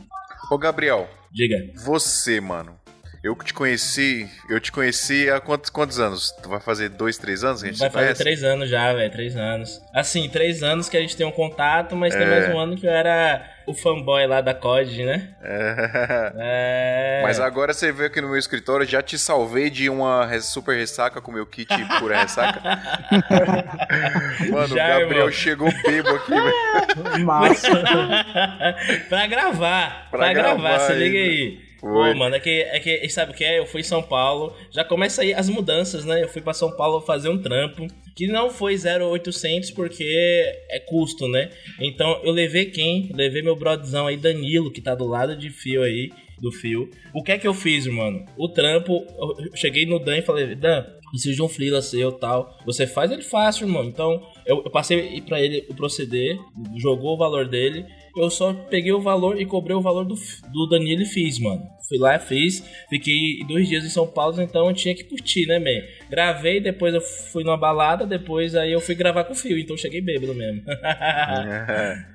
Ô, Gabriel, Diga. você, mano. Eu que te conheci, eu te conheci há quantos, quantos anos? Tu vai fazer dois, três anos que a gente Vai fazer conhece? três anos já, velho. Três anos. Assim, três anos que a gente tem um contato, mas tem É. mais um ano que eu era o fanboy lá da COD, né? É. É. Mas agora você veio aqui no meu escritório, já te salvei de uma super ressaca com meu kit pura ressaca. Mano, Já, o Gabriel irmão. chegou bebo aqui, velho. Massa. pra gravar. Pra Pra, gravar, gravar se liga ainda. aí. Foi. Pô, mano, é que, é que sabe o que é? Eu fui em São Paulo, já começa aí as mudanças, né? Eu fui pra São Paulo fazer um trampo, que não foi 0800 porque é custo, né? Então eu levei quem? Levei meu brodzão aí, Danilo, que tá do lado de fio aí, do fio. O que é que eu fiz, mano? O trampo, eu cheguei no Dan e falei, Dan, preciso de um freela seu tal. Você faz ele fácil, irmão. Então eu, eu passei pra ele o proceder, jogou o valor dele. Eu só peguei o valor e cobrei o valor do, do Danilo e fiz, mano. Fui lá, fiz. Fiquei dois dias em São Paulo, então eu tinha que curtir, né, man? Gravei, depois eu fui numa balada, depois aí eu fui gravar com o Fio, então eu cheguei bêbado mesmo.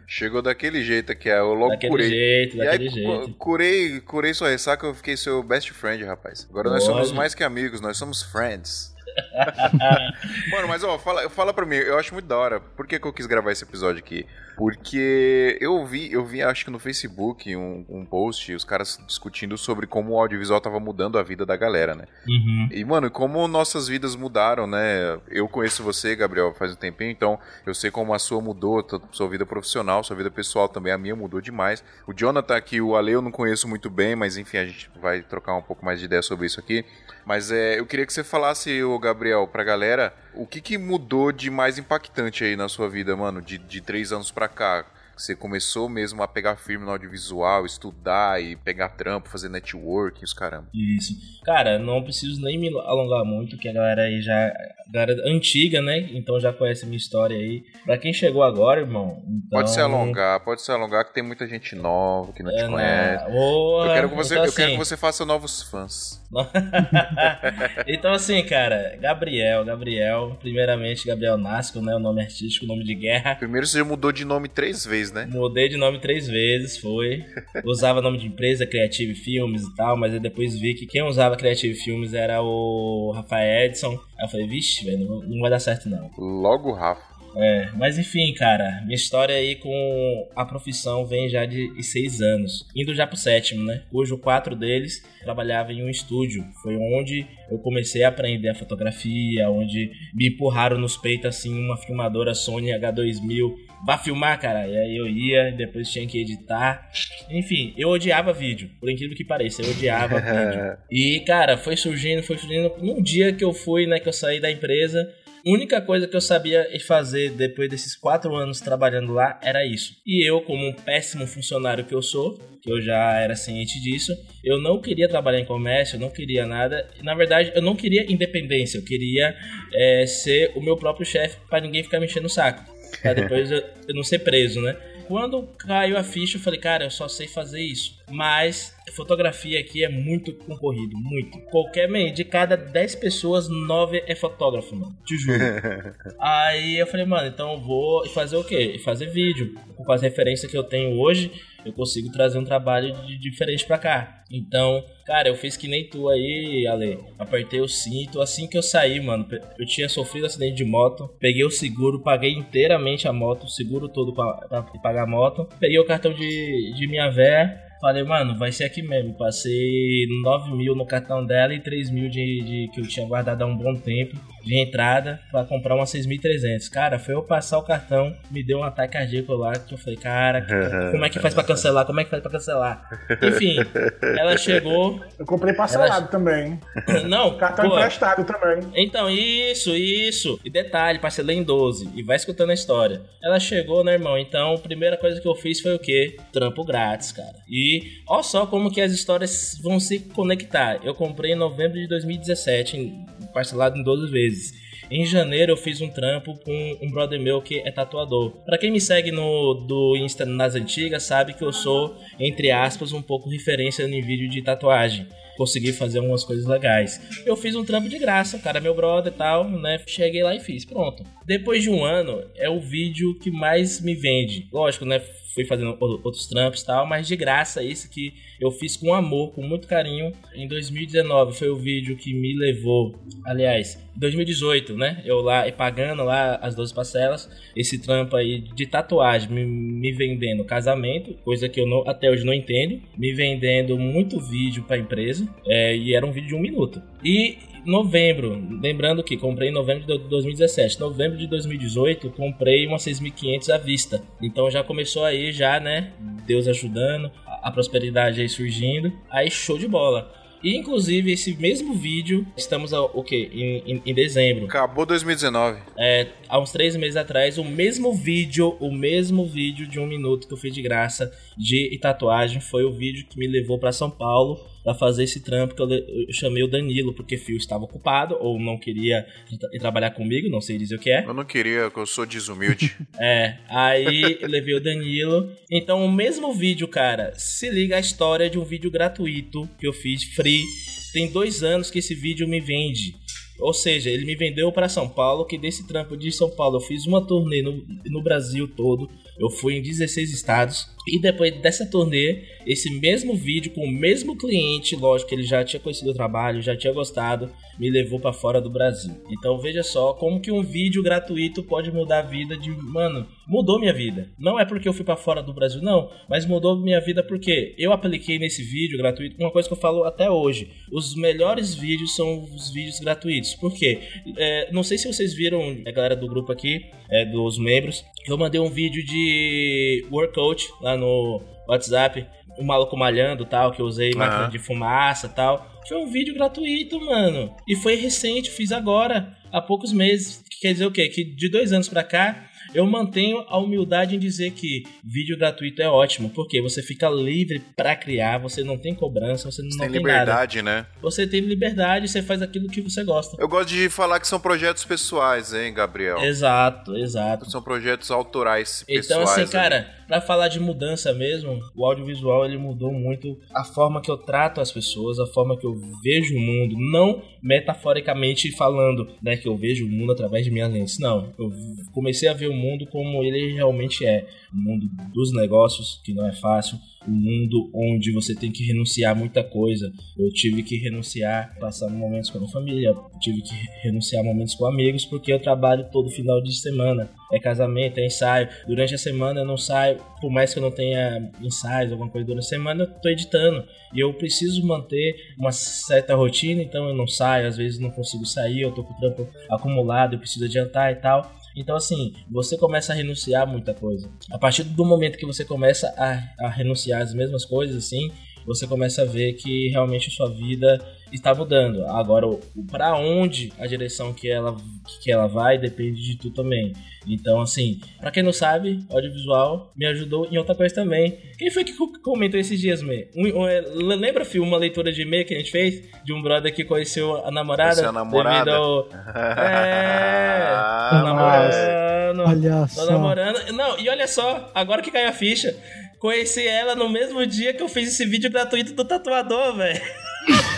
Chegou daquele jeito aqui, eu logo daquele curei. jeito, aí, daquele cu- jeito. curei, curei sua ressaca, eu fiquei seu best friend, rapaz. Agora nós Olha. somos mais que amigos, nós somos friends. Mano, mas ó, fala, fala pra mim, eu acho muito da hora. Por que, que eu quis gravar esse episódio aqui? Porque eu vi, eu vi, acho que no Facebook, um, um post, os caras discutindo sobre como o audiovisual tava mudando a vida da galera, né? Uhum. E, mano, como nossas vidas mudaram, né? Eu conheço você, Gabriel, faz um tempinho, então eu sei como a sua mudou, sua vida profissional, sua vida pessoal também, a minha mudou demais. O Jonathan aqui, o Ale eu não conheço muito bem, mas enfim, a gente vai trocar um pouco mais de ideia sobre isso aqui. Mas é, eu queria que você falasse, o Gabriel, pra galera, o que, que mudou de mais impactante aí na sua vida, mano, de, de três anos pra cá? Você começou mesmo a pegar firme no audiovisual, estudar e pegar trampo, fazer network, os caramba. Isso. Cara, não preciso nem me alongar muito, que a galera aí já. A galera antiga, né? Então já conhece a minha história aí. Pra quem chegou agora, irmão. Então... Pode se alongar, pode se alongar que tem muita gente nova que não te É, conhece. né? Boa. Eu quero, que você, Então, eu quero assim, que você faça novos fãs. então, assim, cara, Gabriel, Gabriel, primeiramente Gabriel Nasco, né? O nome artístico, nome de guerra. Primeiro você já mudou de nome três vezes, né? Mudei de nome três vezes, foi. Usava nome de empresa, Creative Filmes e tal, mas eu depois vi que quem usava Creative Filmes era o Rafael Edson. Aí eu falei, vixe, velho, não- não vai dar certo não. Logo Rafa. É, mas enfim, cara, minha história aí com a profissão vem já de seis anos, indo já pro sétimo, né? Cujo quatro deles trabalhava em um estúdio. Foi onde eu comecei a aprender a fotografia, onde me empurraram nos peitos assim uma filmadora Sony H2000. Vá filmar, cara. E aí eu ia, depois tinha que editar. Enfim, eu odiava vídeo, por incrível que pareça, eu odiava vídeo. E, cara, foi surgindo, foi surgindo. Num dia que eu fui, né, que eu saí da empresa, única coisa que eu sabia fazer depois desses quatro anos trabalhando lá era isso. E eu, como um péssimo funcionário que eu sou, que eu já era ciente disso, eu não queria trabalhar em comércio, eu não queria nada. Na verdade, eu não queria independência, eu queria é, ser o meu próprio chefe para ninguém ficar me enchendo o saco. Pra depois eu, eu não ser preso, né? quando caiu a ficha, eu falei, cara, eu só sei fazer isso. Mas fotografia aqui é muito concorrido, muito. Qualquer meio, de cada 10 pessoas, 9 é fotógrafo, mano. Te juro. Aí eu falei, mano, então eu vou fazer o quê? Fazer vídeo. Com as referências que eu tenho hoje, eu consigo trazer um trabalho de diferente pra cá. Então, cara, eu fiz que nem tu aí, Ale. Apertei o cinto. Assim que eu saí, mano, eu tinha sofrido acidente de moto. Peguei o seguro, paguei inteiramente a moto, o seguro todo pra, pra pagar a moto. Peguei o cartão de, de minha véia Falei, mano, vai ser aqui mesmo. Passei 9 mil no cartão dela e 3 mil de, de que eu tinha guardado há um bom tempo de entrada para comprar uma 6.300. Cara, foi eu passar o cartão, me deu um ataque cardíaco lá, que eu falei, cara, como é que faz para cancelar? Como é que faz para cancelar? Enfim, ela chegou. Eu comprei parcelado ela... também. Não, cartão pô, emprestado também. Então, isso, isso. E detalhe, parcelei em 12. E vai escutando a história. Ela chegou, né, irmão? Então, a primeira coisa que eu fiz foi o quê? Trampo grátis, cara. E olha só como que as histórias vão se conectar. Eu comprei em novembro de 2017, parcelado em 12 vezes. Em janeiro eu fiz um trampo com um brother meu que é tatuador. Para quem me segue no do Insta nas antigas, sabe que eu sou, entre aspas, um pouco referência em vídeo de tatuagem. Consegui fazer algumas coisas legais. Eu fiz um trampo de graça, o cara é meu brother e tal, né? Cheguei lá e fiz, pronto. Depois de um ano, é o vídeo que mais me vende. Lógico, né? fui fazendo outros trampos e tal, mas de graça esse que eu fiz com amor, com muito carinho. Em 2019 foi o vídeo que me levou, aliás, 2018, né? Eu lá pagando lá as 12 parcelas, esse trampo aí de tatuagem, me, me vendendo casamento, coisa que eu não, até hoje não entendo, me vendendo muito vídeo para empresa, é, e era um vídeo de um minuto. E novembro, lembrando que comprei em novembro de 2017. Novembro de 2018, comprei uma 6500 à vista. Então já começou aí já, né? Deus ajudando, a prosperidade aí surgindo. Aí show de bola. E inclusive esse mesmo vídeo, estamos ao, o quê? Em, em, em, dezembro. Acabou 2019. É, há uns três meses atrás, o mesmo vídeo, o mesmo vídeo de um minuto que eu fiz de graça de tatuagem foi o vídeo que me levou para São Paulo para fazer esse trampo que eu, eu, chamei o Danilo, porque Fio estava ocupado ou não queria ir trabalhar comigo, não sei dizer o que é. Eu não queria, eu sou desumilde. é, aí eu levei o Danilo. Então, o mesmo vídeo, cara, se liga a história de um vídeo gratuito que eu fiz, free. Tem dois anos que esse vídeo me vende. Ou seja, ele me vendeu para São Paulo, que desse trampo de São Paulo eu fiz uma turnê no, no Brasil todo. Eu fui em 16 estados. E depois dessa turnê, esse mesmo vídeo com o mesmo cliente, lógico que ele já tinha conhecido o trabalho, já tinha gostado, me levou para fora do Brasil. Então veja só como que um vídeo gratuito pode mudar a vida de, mano, mudou minha vida. Não é porque eu fui para fora do Brasil não, mas mudou minha vida porque eu apliquei nesse vídeo gratuito uma coisa que eu falo até hoje. Os melhores vídeos são os vídeos gratuitos. Por quê? É, não sei se vocês viram a galera do grupo aqui, é, dos membros, eu mandei um vídeo de workout lá no WhatsApp, o maluco malhando tal, que eu usei uhum. máquina de fumaça tal. Foi um vídeo gratuito, mano. E foi recente, fiz agora, há poucos meses. Quer dizer o quê? Que de dois anos pra cá, eu mantenho a humildade em dizer que vídeo gratuito é ótimo, porque você fica livre para criar, você não tem cobrança, você não você tem, tem liberdade, nada. né? Você tem liberdade, você faz aquilo que você gosta. Eu gosto de falar que são projetos pessoais, hein, Gabriel? Exato, exato. São projetos autorais pessoais. Então assim, cara, para falar de mudança mesmo, o audiovisual ele mudou muito a forma que eu trato as pessoas, a forma que eu vejo o mundo, não metaforicamente falando, né, que eu vejo o mundo através de minha lente. Não, eu comecei a ver o mundo como ele realmente é, o mundo dos negócios, que não é fácil, um mundo onde você tem que renunciar muita coisa. Eu tive que renunciar, passar momentos com a minha família, tive que renunciar momentos com amigos, porque eu trabalho todo final de semana. É casamento, é ensaio. Durante a semana eu não saio, por mais que eu não tenha ensaios, alguma coisa durante a semana, eu tô editando. E eu preciso manter uma certa rotina, então eu não saio, às vezes não consigo sair, eu tô com o trampo acumulado, eu preciso adiantar e tal. Então, assim, você começa a renunciar muita coisa. A partir do momento que você começa a, a renunciar às mesmas coisas, assim, você começa a ver que realmente a sua vida está mudando. Agora, para onde a direção que ela, que ela vai depende de tu também. Então, assim, para quem não sabe, audiovisual me ajudou em outra coisa também. Quem foi que comentou esses dias, me? Um, um, é, lembra, filho, uma leitura de e-mail que a gente fez? De um brother que conheceu a namorada? Conheceu a namorada? Ao... É, ah, namorando. Olha só. namorando. Não, e olha só, agora que caiu a ficha, conheci ela no mesmo dia que eu fiz esse vídeo gratuito do tatuador, velho.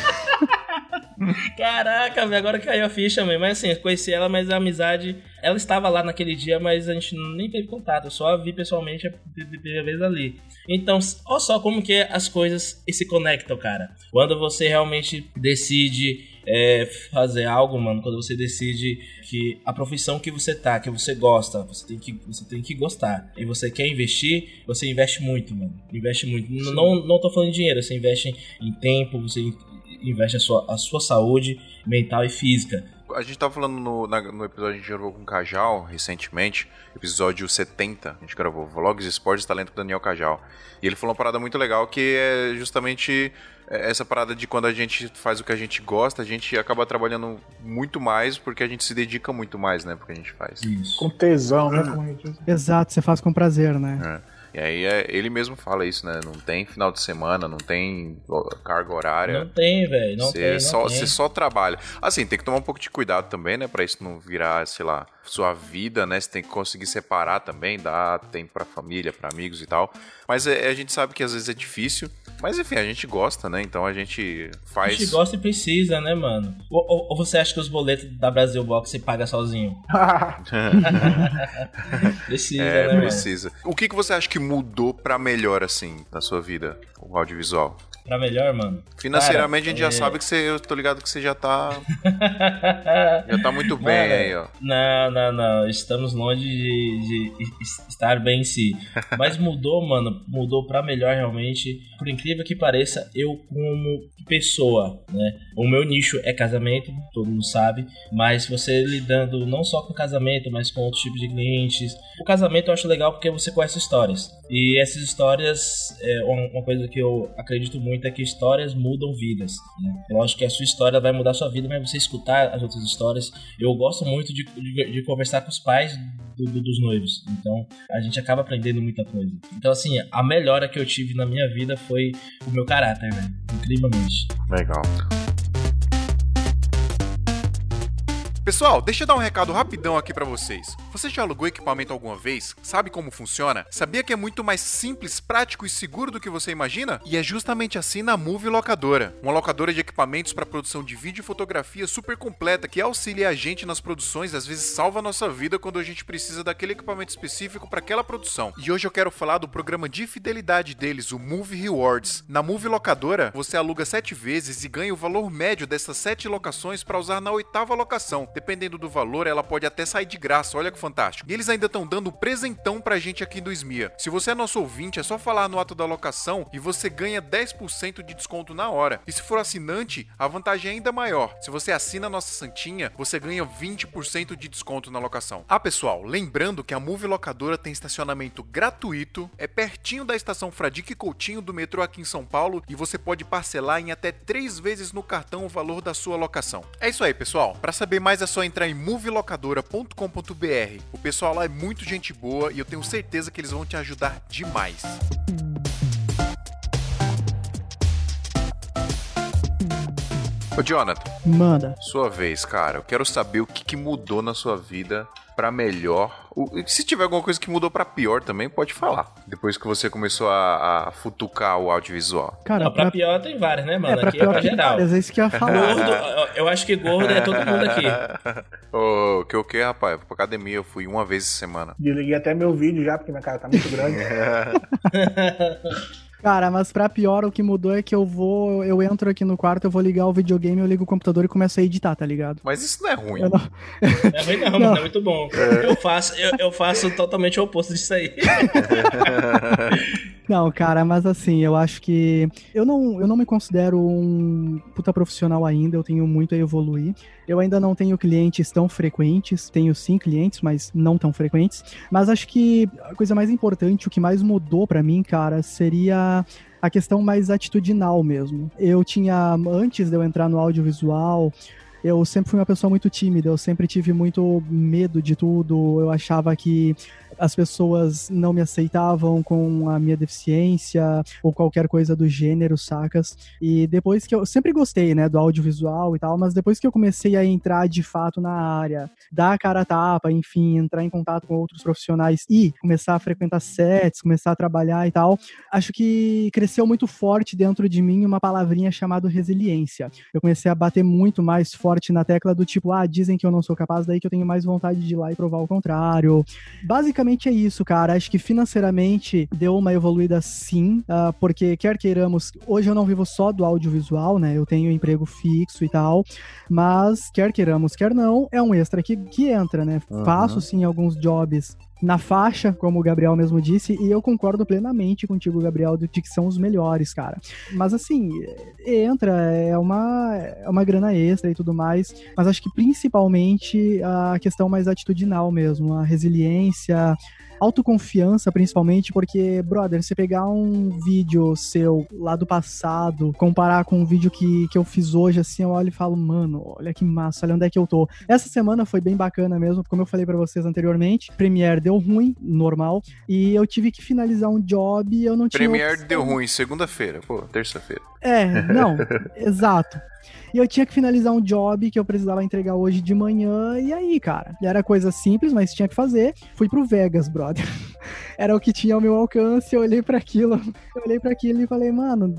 Caraca, velho, agora caiu a ficha, mesmo. Mas assim, eu conheci ela, mas a amizade. Ela estava lá naquele dia, mas a gente nem teve contato. Eu só a vi pessoalmente a primeira vez ali. Então, olha só como que as coisas se conectam, cara. Quando você realmente decide é, fazer algo, mano, quando você decide que a profissão que você tá, que você gosta, você tem que, você tem que gostar. E você quer investir, você investe muito, mano. Investe muito. Não, não tô falando de dinheiro, você investe em tempo, você investe a sua, a sua saúde mental e física. A gente tava falando no, na, no episódio que a gente gravou com o Cajal recentemente, episódio 70, a gente gravou Vlogs, Esportes e Talento com Daniel Cajal. E ele falou uma parada muito legal que é justamente é, essa parada de quando a gente faz o que a gente gosta, a gente acaba trabalhando muito mais porque a gente se dedica muito mais, né, porque a gente faz. Isso. Com tesão, né? Exato, você faz com prazer, né? É. E aí é, ele mesmo fala isso, né? Não tem final de semana, não tem carga horária. Não tem, velho. Não tem. Só, tem. Você só trabalha. Assim, tem que tomar um pouco de cuidado também, né? Pra isso não virar, sei lá, sua vida, né? Você tem que conseguir separar também, dar tempo pra família, pra amigos e tal. Mas é, a gente sabe que às vezes é difícil. Mas enfim, a gente gosta, né? Então a gente faz. A gente gosta e precisa, né, mano? Ou, ou, ou você acha que os boletos da Brasil Box você paga sozinho? precisa, é, né, precisa. Mano? O que, que você acha que mudou para melhor, assim, na sua vida, o audiovisual? Pra melhor, mano. Financeiramente Cara, a gente é... já sabe que você. Eu tô ligado que você já tá. já tá muito bem aí, ó. Não, não, não. Estamos longe de, de estar bem em si. Mas mudou, mano. Mudou pra melhor realmente. Por incrível que pareça, eu como pessoa, né? O meu nicho é casamento, todo mundo sabe. Mas você lidando não só com casamento, mas com outros tipos de clientes. O casamento eu acho legal porque você conhece histórias. E essas histórias é uma coisa que eu acredito muito é que histórias mudam vidas. Né? Eu acho que a sua história vai mudar a sua vida, mas você escutar as outras histórias. Eu gosto muito de, de, de conversar com os pais do, do, dos noivos. Então a gente acaba aprendendo muita coisa. Então, assim, a melhora que eu tive na minha vida foi o meu caráter, velho. Incrivelmente. Legal. Pessoal, deixa eu dar um recado rapidão aqui para vocês. Você já alugou equipamento alguma vez? Sabe como funciona? Sabia que é muito mais simples, prático e seguro do que você imagina? E é justamente assim na Move Locadora, uma locadora de equipamentos para produção de vídeo e fotografia super completa que auxilia a gente nas produções, às vezes salva a nossa vida quando a gente precisa daquele equipamento específico para aquela produção. E hoje eu quero falar do programa de fidelidade deles, o Move Rewards. Na Move Locadora, você aluga 7 vezes e ganha o valor médio dessas 7 locações para usar na oitava locação dependendo do valor, ela pode até sair de graça. Olha que fantástico. E eles ainda estão dando presentão pra gente aqui do Esmia. Se você é nosso ouvinte, é só falar no ato da locação e você ganha 10% de desconto na hora. E se for assinante, a vantagem é ainda maior. Se você assina nossa Santinha, você ganha 20% de desconto na locação. Ah, pessoal, lembrando que a Move Locadora tem estacionamento gratuito, é pertinho da estação Fradique Coutinho do metrô aqui em São Paulo e você pode parcelar em até 3 vezes no cartão o valor da sua locação. É isso aí, pessoal. Para saber mais é só entrar em movilocadora.com.br. O pessoal lá é muito gente boa e eu tenho certeza que eles vão te ajudar demais. Ô, Jonathan. Manda. Sua vez, cara. Eu quero saber o que, que mudou na sua vida para melhor. O, se tiver alguma coisa que mudou para pior também, pode falar. Depois que você começou a, a futucar o audiovisual. Cara, Não, pra, pra pior tem vários, né, mano? É, aqui é pra geral. Várias, é isso que eu ia falar. Gordo, eu acho que gordo é todo mundo aqui. O que o que, rapaz? Pra academia eu fui uma vez por semana. Desliguei até meu vídeo já, porque minha cara tá muito grande. Cara, mas pra pior, o que mudou é que eu vou. Eu entro aqui no quarto, eu vou ligar o videogame, eu ligo o computador e começo a editar, tá ligado? Mas isso não é ruim. Não... É ruim não, não. é muito bom. É. Eu, faço, eu, eu faço totalmente o oposto disso aí. Não, cara, mas assim, eu acho que. Eu não, eu não me considero um puta profissional ainda, eu tenho muito a evoluir. Eu ainda não tenho clientes tão frequentes, tenho sim clientes, mas não tão frequentes. Mas acho que a coisa mais importante, o que mais mudou para mim, cara, seria a questão mais atitudinal mesmo. Eu tinha, antes de eu entrar no audiovisual, eu sempre fui uma pessoa muito tímida, eu sempre tive muito medo de tudo, eu achava que as pessoas não me aceitavam com a minha deficiência ou qualquer coisa do gênero, sacas? E depois que eu sempre gostei, né, do audiovisual e tal, mas depois que eu comecei a entrar de fato na área, dar a cara a tapa, enfim, entrar em contato com outros profissionais e começar a frequentar sets, começar a trabalhar e tal, acho que cresceu muito forte dentro de mim uma palavrinha chamada resiliência. Eu comecei a bater muito mais forte na tecla do tipo, ah, dizem que eu não sou capaz, daí que eu tenho mais vontade de ir lá e provar o contrário. Basicamente basicamente é isso, cara. Acho que financeiramente deu uma evoluída sim, uh, porque quer queiramos, hoje eu não vivo só do audiovisual, né? Eu tenho emprego fixo e tal, mas quer queiramos, quer não, é um extra que, que entra, né? Uhum. Faço sim alguns jobs na faixa, como o Gabriel mesmo disse, e eu concordo plenamente contigo, Gabriel, de que são os melhores, cara. Mas assim, entra, é uma, é uma grana extra e tudo mais, mas acho que principalmente a questão mais atitudinal mesmo, a resiliência, autoconfiança, principalmente, porque, brother, você pegar um vídeo seu lá do passado, comparar com um vídeo que, que eu fiz hoje, assim, eu olho e falo, mano, olha que massa, olha onde é que eu tô. Essa semana foi bem bacana mesmo, como eu falei para vocês anteriormente, Premiere deu ruim, normal, e eu tive que finalizar um job e eu não tinha. Premiere deu ruim segunda-feira, pô, terça-feira. É, não, exato. E eu tinha que finalizar um job que eu precisava entregar hoje de manhã. E aí, cara? Era coisa simples, mas tinha que fazer. Fui pro Vegas, brother. era o que tinha ao meu alcance. Eu olhei para aquilo, eu olhei para aquilo e falei, mano,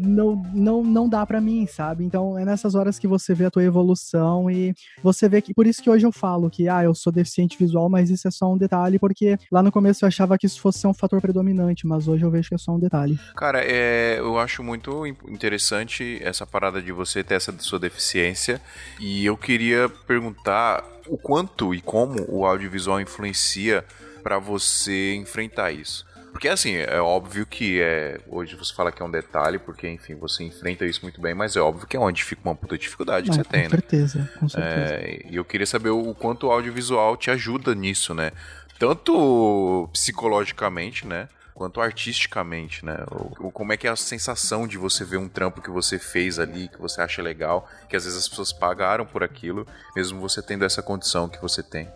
não, não, não dá para mim, sabe? Então é nessas horas que você vê a tua evolução e você vê que. Por isso que hoje eu falo que, ah, eu sou deficiente visual, mas isso é só um detalhe, porque lá no começo eu achava que isso fosse um fator predominante, mas hoje eu vejo que é só um detalhe. Cara, é, eu acho muito interessante essa parada de você ter essa sua deficiência e eu queria perguntar o quanto e como o audiovisual influencia para você enfrentar isso. Porque assim, é óbvio que é. Hoje você fala que é um detalhe, porque, enfim, você enfrenta isso muito bem, mas é óbvio que é onde fica uma puta dificuldade Não, que você com tem, certeza, né? Com certeza, é, E eu queria saber o quanto o audiovisual te ajuda nisso, né? Tanto psicologicamente, né? Quanto artisticamente, né? O, como é que é a sensação de você ver um trampo que você fez ali, que você acha legal, que às vezes as pessoas pagaram por aquilo, mesmo você tendo essa condição que você tem.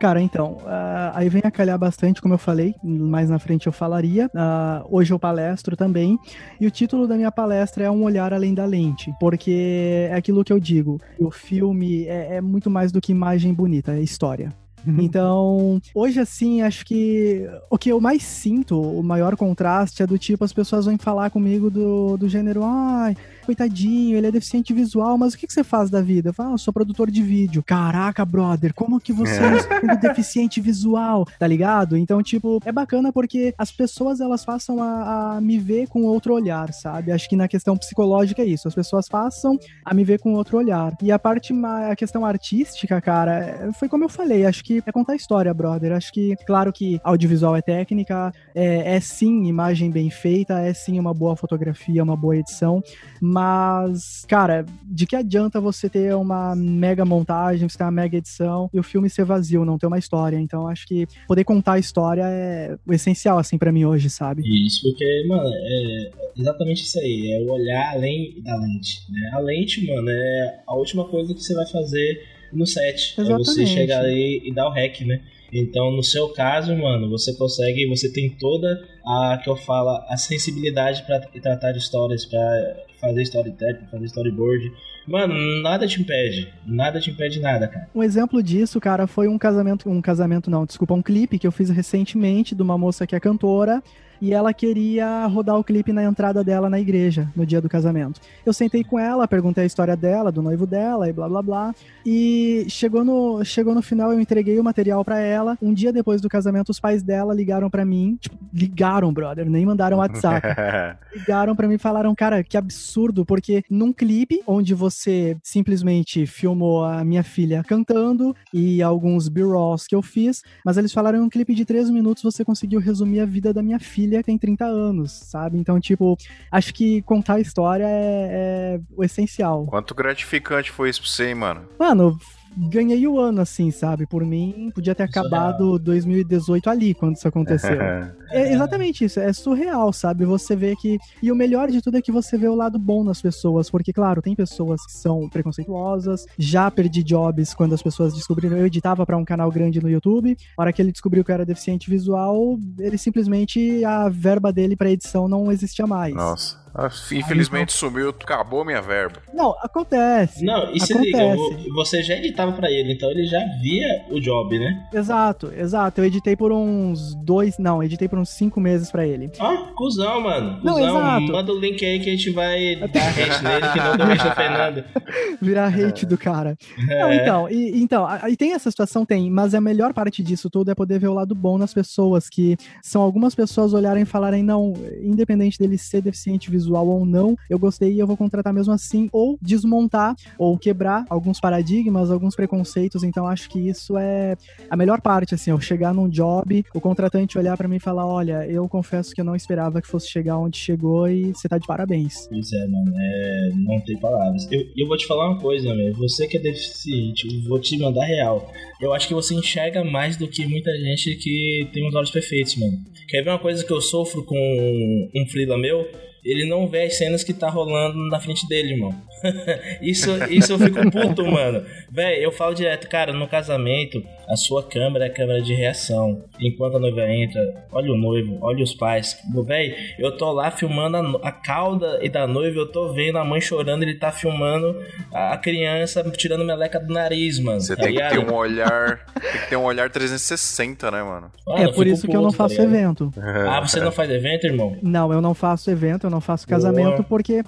Cara, então, uh, aí vem a calhar bastante, como eu falei, mais na frente eu falaria. Uh, hoje eu palestro também, e o título da minha palestra é Um Olhar Além da Lente, porque é aquilo que eu digo, o filme é, é muito mais do que imagem bonita, é história. Uhum. Então, hoje assim, acho que o que eu mais sinto, o maior contraste é do tipo, as pessoas vêm falar comigo do, do gênero, ai, coitadinho, ele é deficiente visual, mas o que, que você faz da vida? Eu falo, ah, eu sou produtor de vídeo. Caraca, brother, como que você é, é deficiente visual? Tá ligado? Então, tipo, é bacana porque as pessoas, elas passam a, a, me ver com outro olhar, sabe? Acho que na questão psicológica é isso. As pessoas passam a me ver com outro olhar. E a parte, a questão artística, cara, foi como eu falei, acho que é contar história, brother. Acho que, claro que audiovisual é técnica, é, é sim imagem bem feita, é sim uma boa fotografia, uma boa edição, mas, cara, de que adianta você ter uma mega montagem, você ter uma mega edição e o filme ser vazio, não ter uma história? Então, acho que poder contar a história é o essencial, assim, para mim hoje, sabe? Isso, porque, mano, é exatamente isso aí. É o olhar além da lente, né? A lente, mano, é a última coisa que você vai fazer no set. Exatamente. É você chegar ali e dar o hack, né? Então, no seu caso, mano, você consegue, você tem toda a que eu falo, a sensibilidade para tratar de histórias, para fazer storytelling, pra fazer storyboard. Mano, nada te impede. Nada te impede nada, cara. Um exemplo disso, cara, foi um casamento, um casamento não, desculpa, um clipe que eu fiz recentemente de uma moça que é cantora e ela queria rodar o clipe na entrada dela na igreja, no dia do casamento. Eu sentei com ela, perguntei a história dela, do noivo dela e blá blá blá. E chegou no, chegou no final, eu entreguei o material para ela. Um dia depois do casamento, os pais dela ligaram para mim, tipo, ligaram, brother, nem mandaram WhatsApp. ligaram para mim e falaram, cara, que absurdo, porque num clipe onde você simplesmente filmou a minha filha cantando e alguns b-rolls que eu fiz, mas eles falaram em um clipe de três minutos você conseguiu resumir a vida da minha filha filha tem 30 anos, sabe? Então, tipo, acho que contar a história é, é o essencial. Quanto gratificante foi isso pra você, hein, mano? Mano, ganhei o ano, assim, sabe? Por mim, podia ter acabado 2018 ali, quando isso aconteceu. é exatamente isso, é surreal, sabe? Você vê que. E o melhor de tudo é que você vê o lado bom nas pessoas, porque, claro, tem pessoas que são preconceituosas, já perdi jobs quando as pessoas descobriram. Eu editava para um canal grande no YouTube, na hora que ele descobriu que eu era deficiente visual, ele simplesmente. a verba dele para edição não existia mais. Nossa. Ah, Infelizmente sumiu, acabou minha verba. Não, acontece. Não, e se liga, acontece. vo- você já editava pra ele, então ele já via o job, né? Exato, exato. Eu editei por uns dois. Não, editei por uns cinco meses pra ele. Ó, cuzão, mano. Não, Cuzão, exato. manda o link aí que a gente vai dar hate nele, que não do Fernando. Virar hate do cara. Não, É. então, e, então, a- e tem essa situação, tem, mas a melhor parte disso tudo é poder ver o lado bom nas pessoas, que são algumas pessoas olharem e falarem, não, independente dele ser deficiente visual ou não, eu gostei e eu vou contratar mesmo assim, ou desmontar, ou quebrar alguns paradigmas, alguns preconceitos, então acho que isso é a melhor parte, assim, eu chegar num job, o contratante olhar pra mim e falar, olha, eu confesso que eu não esperava que fosse chegar onde chegou e você tá de parabéns. Pois é, mano, é, não tem palavras. Eu, eu vou te falar uma coisa, velho. Você que é deficiente, eu vou te mandar real. Eu acho que você enxerga mais do que muita gente que tem os olhos perfeitos, mano. Quer ver uma coisa que eu sofro com um freela meu? Ele não vê as cenas que tá rolando na frente dele, irmão. isso, isso eu fico puto, mano. Véi, eu falo direto, cara, no casamento, a sua câmera é a câmera de reação. Enquanto a noiva entra, olha o noivo, olha os pais. Véi, eu tô lá filmando a, a cauda e da noiva, eu tô vendo a mãe chorando, ele tá filmando a a criança tirando meleca do nariz, mano. Você tá tem que ter ligado? um olhar. Tem que ter um olhar 360, né, mano? Mano, é por isso que eu não puto, tá faço ligado? evento. Ah, você não faz evento, irmão? Não, eu não faço evento, eu não faço casamento, Boa. porque.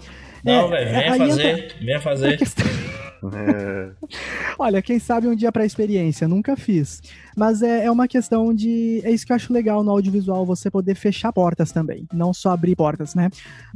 Não, é, velho, venha fazer, venha a fazer. Olha, quem sabe um dia pra experiência, nunca fiz. Mas é, é uma questão de. É isso que eu acho legal no audiovisual, você poder fechar portas também, não só abrir portas, né?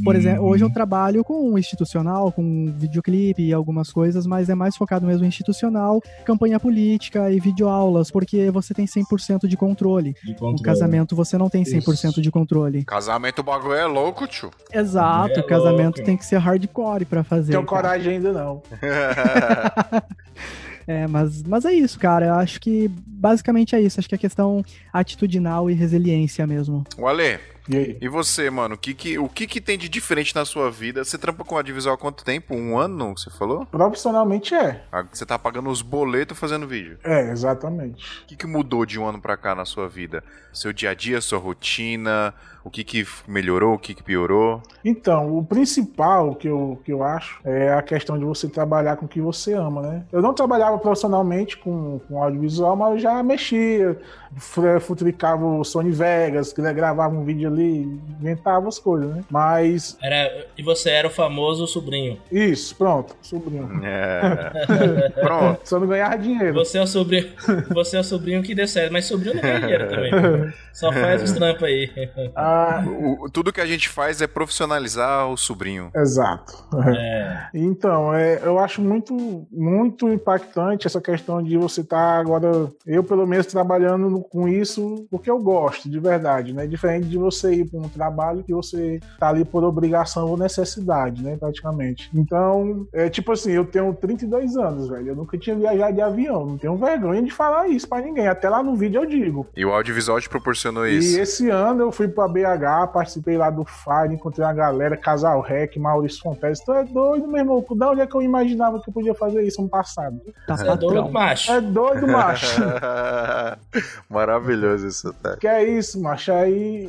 Por exemplo, hoje eu trabalho com institucional, com videoclipe e algumas coisas, mas é mais focado mesmo em institucional, campanha política e videoaulas, porque você tem 100% de controle. De No controle. casamento você não tem 100% Isso. de controle. Casamento o bagulho é louco, tio. Exato, É o casamento louco. tem que ser hardcore pra fazer. Tenho cara. coragem ainda não. É, mas, mas é isso, cara. Eu acho que basicamente é isso. Acho que é questão atitudinal e resiliência mesmo. o Ale, E aí? e você, mano? O que que, o que que tem de diferente na sua vida? Você trampa com audiovisual há quanto tempo? Um ano, você falou? Profissionalmente é. Ah, Você tá pagando os boletos fazendo vídeo. É, exatamente. O que, que mudou de um ano pra cá na sua vida? Seu dia a dia, sua rotina? O que que melhorou? O que que piorou? Então, o principal que eu, que eu acho é a questão de você trabalhar com o que você ama, né? Eu não trabalhava profissionalmente com, com audiovisual, mas eu já mexia, fu- futricava o Sony Vegas, gravava um vídeo ali, inventava as coisas, né? Mas, Era, e você era o famoso sobrinho. isso, pronto, sobrinho. É. Pronto. Só não ganhava dinheiro. Você é o sobrinho, você é o sobrinho que deu certo, mas sobrinho não ganha dinheiro também. Só faz os trampos aí. Ah, O- tudo que a gente faz é profissionalizar o sobrinho. exato. É, Então, é, eu acho muito, muito impactante essa questão de você estar agora, eu pelo menos trabalhando com isso porque eu gosto, de verdade, né? Diferente de você ir para um trabalho que você tá ali por obrigação ou necessidade, né? Praticamente. Então, é tipo assim, eu tenho 32 anos, velho. Eu nunca tinha viajado de avião. Não tenho vergonha de falar isso pra ninguém. Até lá no vídeo eu digo. E o audiovisual te proporcionou E isso. esse ano eu fui pra BH, participei lá do Fire, encontrei uma galera, Casal Rec, Maurício Fontes. Tu é doido, meu irmão? Da onde é que eu imaginava que eu podia fazer isso ano passado? Tá é doido, macho. É doido, macho. Maravilhoso isso, tá? que é isso, macho? Aí.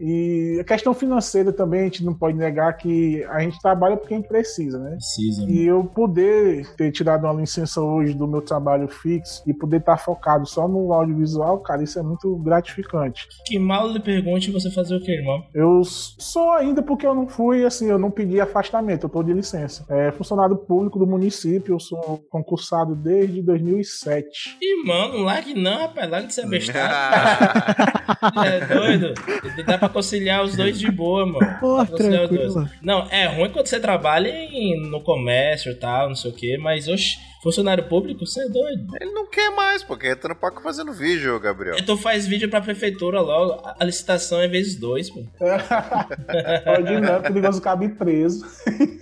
E a questão financeira também, a gente não pode negar que a gente trabalha porque a gente precisa, né? Precisa. mano. E eu poder ter tirado uma licença hoje do meu trabalho fixo e poder estar focado só no audiovisual, cara, isso é muito gratificante. Que mal lhe pergunte você fazer o que, irmão? Eu sou ainda porque eu não fui, assim, eu não pedi afastamento, eu tô de licença. É funcionário público do município, eu sou concursado desde 2007. Ih, mano, não largue não, rapaz. Largue de ser bestado. é doido. Dá pra conciliar os dois de boa, mano. Os tranquilo. Não, é ruim quando você trabalha em- no comércio e tal, não sei o quê, mas oxe, Funcionário público, você é doido. Ele não quer mais, porque é trampar fazendo vídeo, Gabriel. Então faz vídeo pra prefeitura logo. A licitação é vezes dois, pô. Pode não, é perigoso cabe preso.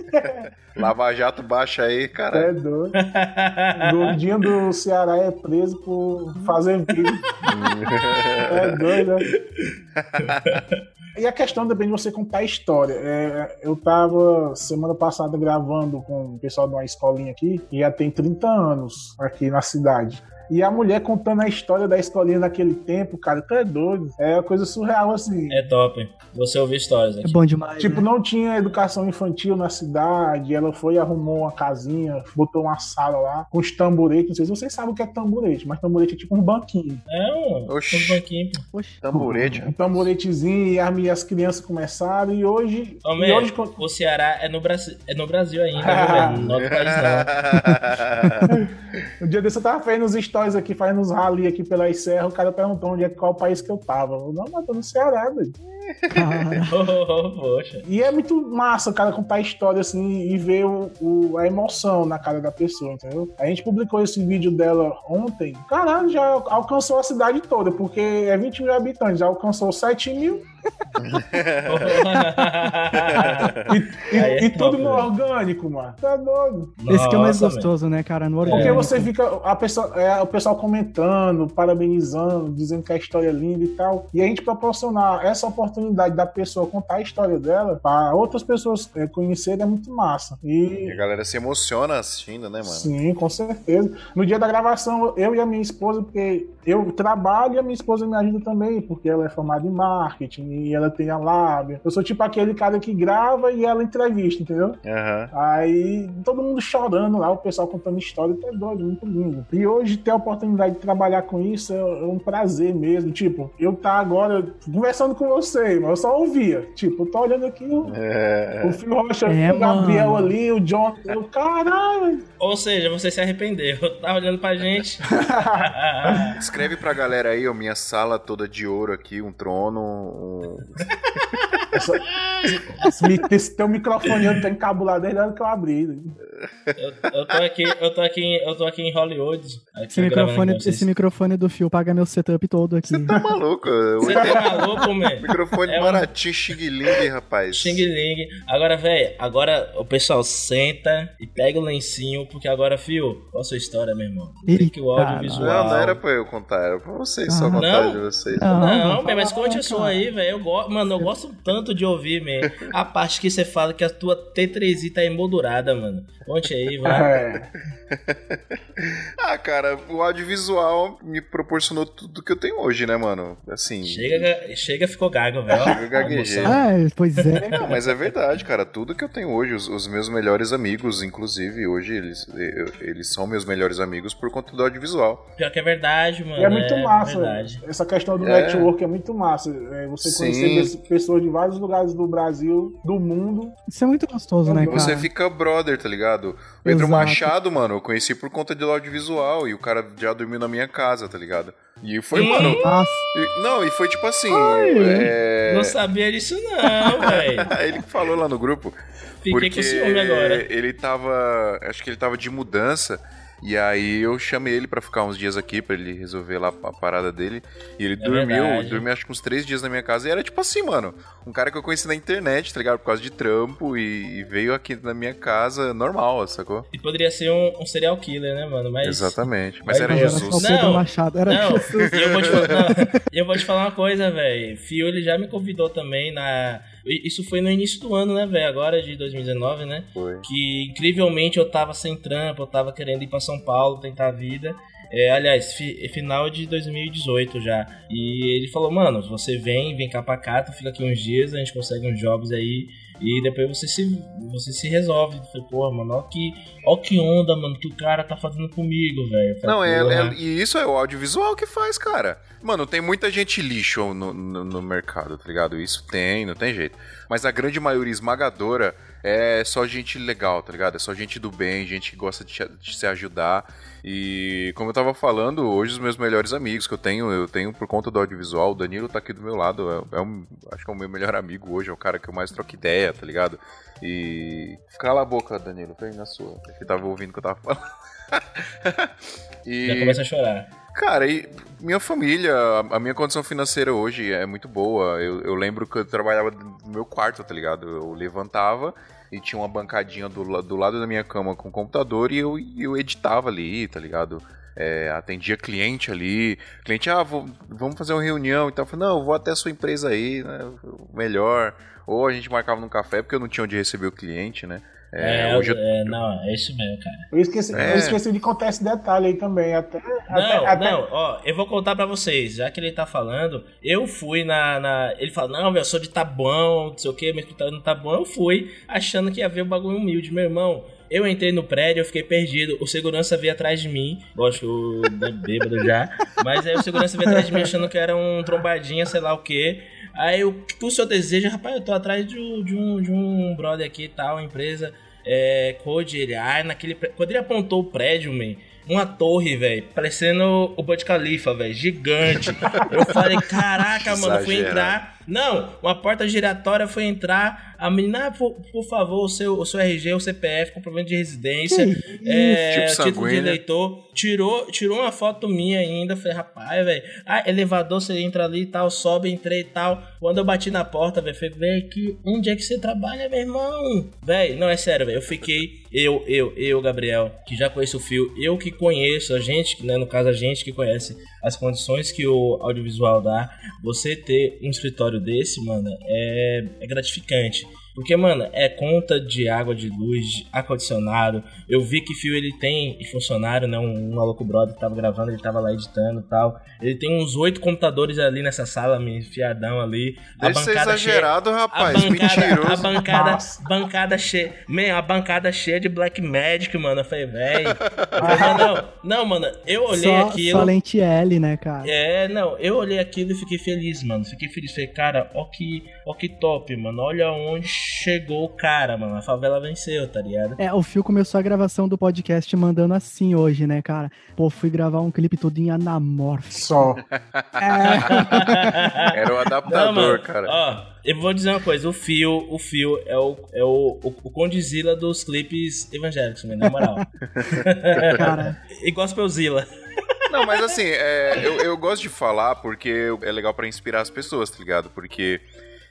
Lava Jato baixa aí, cara. É doido. O gordinho do Ceará é preso por fazer vídeo. é doido, né? E a questão também de você contar a história. É, eu tava semana passada gravando com o pessoal de uma escolinha aqui, que já tem 30 anos aqui na cidade. E a mulher contando a história da escolinha naquele tempo, cara, tu é doido. É uma coisa surreal, assim. É top. Você ouvir histórias É bom demais. Tipo, né? não tinha educação infantil na cidade, ela foi e arrumou uma casinha, botou uma sala lá com os tamboretes. Não sei se vocês sabem o que é tamborete, mas tamborete é tipo um banquinho. É um, Oxi. um banquinho. Poxa. Tamborete. Um tamboretezinho e as, as crianças começaram e hoje. Homem, e hoje o Ceará é no, Brasil, é no Brasil ainda? Não é outro país, não. Um dia desse eu tava fazendo uns stories aqui, fazendo uns rally aqui pela Serra, o cara perguntou onde é qual país que eu tava. Eu, não, mas tô no Ceará. Oh, poxa. E é muito massa o cara contar a história assim e ver o, o- a emoção na cara da pessoa, entendeu? A gente publicou esse vídeo dela ontem. Caralho, já alcançou a cidade toda, porque é 20 mil habitantes, já alcançou 7 mil e, e- é e tudo no orgânico, mano. Tá doido. esse que é o mais Nossa, gostoso, né, cara? No Porque orgânico. você fica, a pessoa, é, o pessoal comentando, parabenizando, dizendo que a história é linda e tal. E a gente proporcionar essa oportunidade da pessoa contar a história dela para outras pessoas é, conhecerem é muito massa. E a E galera se emociona assistindo, né, mano? sim, com certeza. No dia da gravação, eu e a minha esposa, porque eu trabalho e a minha esposa me ajuda também, porque ela é formada em marketing e ela tem a lábia. Eu sou tipo aquele cara que grava e ela entrevista, entendeu? Aham. Aí todo mundo chorando lá, o pessoal contando história, tá doido, muito lindo. E hoje ter a oportunidade de trabalhar com isso é um prazer mesmo. Tipo, eu tá agora conversando com você, mas eu só ouvia. Tipo, tô olhando aqui o, É. o Phil Rocha, É, o Gabriel mano. ali, o John. Eu, caralho! Ou seja, você se arrependeu. Tá olhando pra gente. Escreve pra galera aí, ó, minha sala toda de ouro aqui, um trono, um... Essa, esse, esse teu microfone eu tô encabulado desde a hora que eu abri. eu, eu tô aqui, eu tô aqui, em- eu tô aqui em Hollywood. Aqui Esse microfone, esse microfone do fio paga meu setup todo aqui. Tá maluco? Você tá maluco, man? Microfone É um- baratinho, xing ling, rapaz. Xing Ling. Agora, velho, agora o pessoal senta e pega o lencinho, porque agora, fio, qual a sua história, meu irmão? Tem que o audiovisual. Não, não era pra eu contar, era pra vocês só Ah. contar Não? de vocês. Não, Não, vamos man, mas conte a sua aí, velho. Eu gosto, mano, eu gosto tanto de ouvir, man. A parte que você fala que a tua T3i tá emoldurada, mano. Conte aí, vai. É, Ah, cara, o audiovisual me proporcionou tudo que eu tenho hoje, né, mano? Assim. Chega, chega, ficou gago, Eu gaguejei. Ah, pois é. Não, mas é verdade, cara. Tudo que eu tenho hoje, os, os meus melhores amigos, inclusive, hoje eles, eu- eles são meus melhores amigos por conta do audiovisual. Pior que é verdade, mano. E é muito massa. verdade. Essa questão do É. network é muito massa. É, você Sim. conhecer pes- pessoas de vários lugares do Brasil, do mundo. Isso é muito gostoso, né, cara? Você fica brother, tá ligado? O Pedro Exato. Machado, mano, eu conheci por conta do audiovisual e o cara já dormiu na minha casa, tá ligado? E foi, mano. E- não, e foi tipo assim. Ai. é, Não sabia disso, não, velho. Ele que falou lá no grupo. Fiquei porque com ciúme agora. ele tava. Acho que ele tava de mudança. E aí eu chamei ele pra ficar uns dias aqui, pra ele resolver lá a parada dele. E ele dormiu, É verdade. dormiu acho que uns três dias na minha casa. E era tipo assim, mano. Um cara que eu conheci na internet, tá ligado? Por causa de trampo. E, e veio aqui na minha casa normal, sacou? E poderia ser um, um serial killer, né, mano? Mas. Exatamente. Mas Aí era não, era Jesus. Não. Machado. Era Não, Jesus. e eu vou te falar, e eu vou te falar uma coisa, velho. Fio, ele já me convidou também na. Isso foi no início do ano, né, velho? Agora de 2019, né? Foi. Que incrivelmente eu tava sem trampo, eu tava querendo ir pra São Paulo tentar a vida. É, aliás, fi- final de 2018 já. E ele falou, mano, você vem, vem cá pra cá, tu fica aqui uns dias, a gente consegue uns jobs aí. E depois você se, você se resolve. Eu falei, pô, mano, ó que, ó que onda, mano, que o cara tá fazendo comigo, velho. Não, é, é- E isso é o audiovisual que faz, cara. Mano, tem muita gente lixo no, no, no mercado, tá ligado? Isso tem, não tem jeito. Mas a grande maioria esmagadora é só gente legal, tá ligado? É só gente do bem, gente que gosta de, de se ajudar. E como eu tava falando, hoje os meus melhores amigos que eu tenho, eu tenho por conta do audiovisual, o Danilo tá aqui do meu lado, é, é um, acho que é o meu melhor amigo hoje, é o cara que eu mais troco ideia, tá ligado? E. Cala a boca, Danilo, vem na sua. Ele tava ouvindo o que eu tava falando. e... Já começa a chorar. Cara, e minha família, a minha condição financeira hoje é muito boa. Eu, eu lembro que eu trabalhava no meu quarto, tá ligado? Eu levantava e tinha uma bancadinha do, do lado da minha cama com computador e eu, eu editava ali, tá ligado? É, atendia cliente ali. Cliente, ah, vou, vamos fazer uma reunião e tal. Eu falei, não, eu vou até a sua empresa aí, né? Melhor. Ou a gente marcava num café porque eu não tinha onde receber o cliente, né? É, é, hoje eu... é, não, é isso mesmo, cara. Eu esqueci, é. eu esqueci de contar esse detalhe aí também. Até, não, até, não, ó, eu vou contar pra vocês, já que ele tá falando, eu fui na. na ele fala, não, eu sou de Tabuão, não sei o que, meu escritório no Tabuão, eu fui achando que ia ver um bagulho humilde, meu irmão. Eu entrei no prédio, eu fiquei perdido. O segurança veio atrás de mim. Lógico, bêbado já. Mas aí o segurança veio atrás de mim achando que era um trombadinha, sei lá o que. Aí o que o senhor deseja, rapaz, eu tô atrás de, de, um, de um brother aqui e tal, empresa. É, Code, ele, ah, naquele. Quando ele apontou o prédio, man, uma torre, velho, parecendo o Burj Khalifa, velho, gigante. Eu falei, caraca, mano, fui entrar. Não, uma porta giratória foi entrar. A menina, ah, por, por, favor, o seu, o seu RG, o CPF, comprovante de residência, é, tipo título de eleitor. Tirou, tirou uma foto minha ainda. Falei, rapaz, velho. Ah, elevador, você entra ali e tal, sobe, entrei e tal. Quando eu bati na porta, velho, falei, velho, que, onde é que você trabalha, meu irmão? Velho, não, é sério, velho. Eu fiquei, eu, eu, eu, Gabriel, que já conheço o fio, eu que conheço, a gente, né, no caso, a gente que conhece as condições que o audiovisual dá, você ter um escritório desse, mano, é, é gratificante. Porque, mano, é conta de água, de luz, de ar-condicionado. Eu vi que Fio ele tem funcionário, né? Um, um maluco brother que tava gravando, ele tava lá editando e tal. Ele tem uns oito computadores ali nessa sala, me enfiadão ali. A Deve ser exagerado, cheia, rapaz. A bancada, Mentiroso. A bancada, bancada cheia. Man, a bancada cheia de Black Magic, mano. Eu falei, velho. não, não, mano, eu olhei só, aquilo. Só lente L, né, cara? É, não, eu olhei aquilo e fiquei feliz, mano. Fiquei feliz. Falei, cara, ó que, ó que top, mano. Olha onde chegou o cara, mano. A favela venceu, tá ligado? É, o Fio começou a gravação do podcast mandando assim hoje, né, cara? Pô, fui gravar um clipe todo em anamorfo. Só. É. Era o adaptador, Não, cara. Ó, eu vou dizer uma coisa, o Fio, o Fio é o, é o, o, o Condizila dos clipes evangélicos, né, na moral. cara. E Gospelzilla. Não, mas assim, é, eu, eu gosto de falar porque é legal para inspirar as pessoas, tá ligado? Porque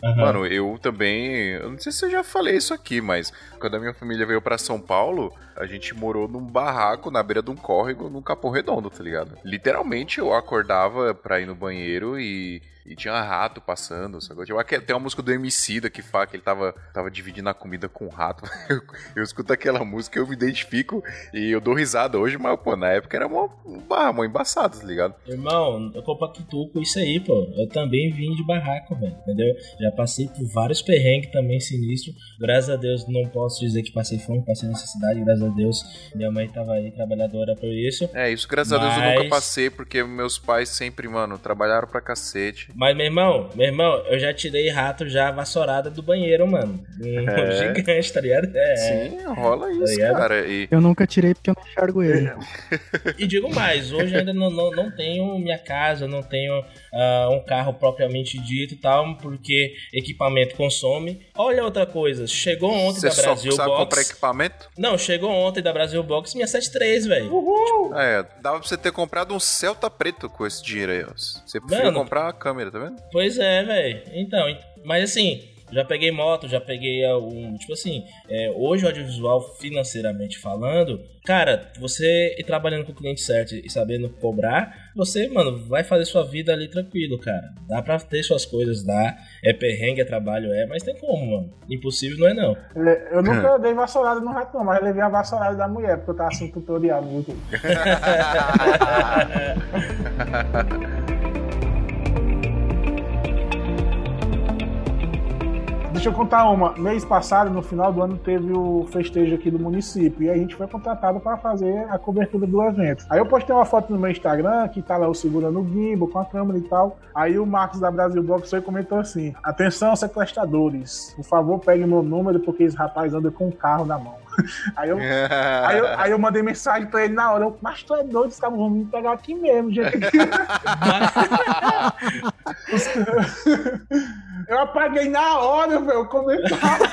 Uhum. Mano, eu também. Eu não sei se eu já falei isso aqui, mas quando a minha família veio para São Paulo, a gente morou num barraco na beira de um córrego num Capão Redondo, tá ligado? Literalmente eu acordava pra ir no banheiro e e tinha rato passando, sabe? Tem uma música do MC da que fala que ele tava, tava dividindo a comida com o rato. Eu, eu escuto aquela música, eu me identifico e eu dou risada hoje, mas, pô, na época era uma, barra, uma embaçado, tá ligado? Irmão, eu compactuo com isso aí, pô. Eu também vim de barraco, velho, entendeu? Já passei por vários perrengues também sinistros. Graças a Deus, não posso dizer que passei fome, passei necessidade. Graças a Deus, minha mãe tava aí trabalhadora por isso. É, isso, graças mas... a Deus, eu nunca passei, porque meus pais sempre, mano, trabalharam pra cacete. Mas, meu irmão, meu irmão, eu já tirei rato já vassourada do banheiro, mano. Um é. gigante, tá ligado? É. Sim, rola tá isso, tá cara. E... Eu nunca tirei porque eu não enxergo ele. e digo mais, hoje ainda não, não, não tenho minha casa, não tenho uh, um carro propriamente dito e tal, porque equipamento consome. Olha outra coisa, chegou ontem Você da Brasil só sabe Box. comprar equipamento? Não, chegou ontem da Brasil Box minha 73, velho. Uhul! É, dava pra você ter comprado um Celta preto com esse dinheiro aí, ó. Você preferiu comprar uma câmera, tá vendo? Pois é, velho. Então, mas assim, já peguei moto, já peguei um. Tipo assim, é, hoje o audiovisual, financeiramente falando, cara, você ir trabalhando com o cliente certo e sabendo cobrar, você, mano, vai fazer sua vida ali tranquilo, cara. Dá pra ter suas coisas, dá. É perrengue, é trabalho, é, mas tem como, mano. Impossível não é não. Eu nunca dei vassourada no rato, não, mas eu levei a vassourada da mulher, porque eu tava assim tutorial no YouTube. deixa eu contar uma. Mês passado, no final do ano, teve o festejo aqui do município. E a gente foi contratado para fazer a cobertura do evento. Aí eu postei uma foto no meu Instagram, que tá lá eu segurando o gimbal com a câmera e tal. Aí o Marcos da Brasil Box foi comentou assim: Atenção, sequestradores, por favor, peguem meu número, porque esse rapaz anda com um carro na mão. Aí eu, aí eu, aí eu mandei mensagem pra ele na hora. Eu, mas tu é doido, os caras vão me pegar aqui mesmo, gente. eu apaguei na hora, velho, o comentário.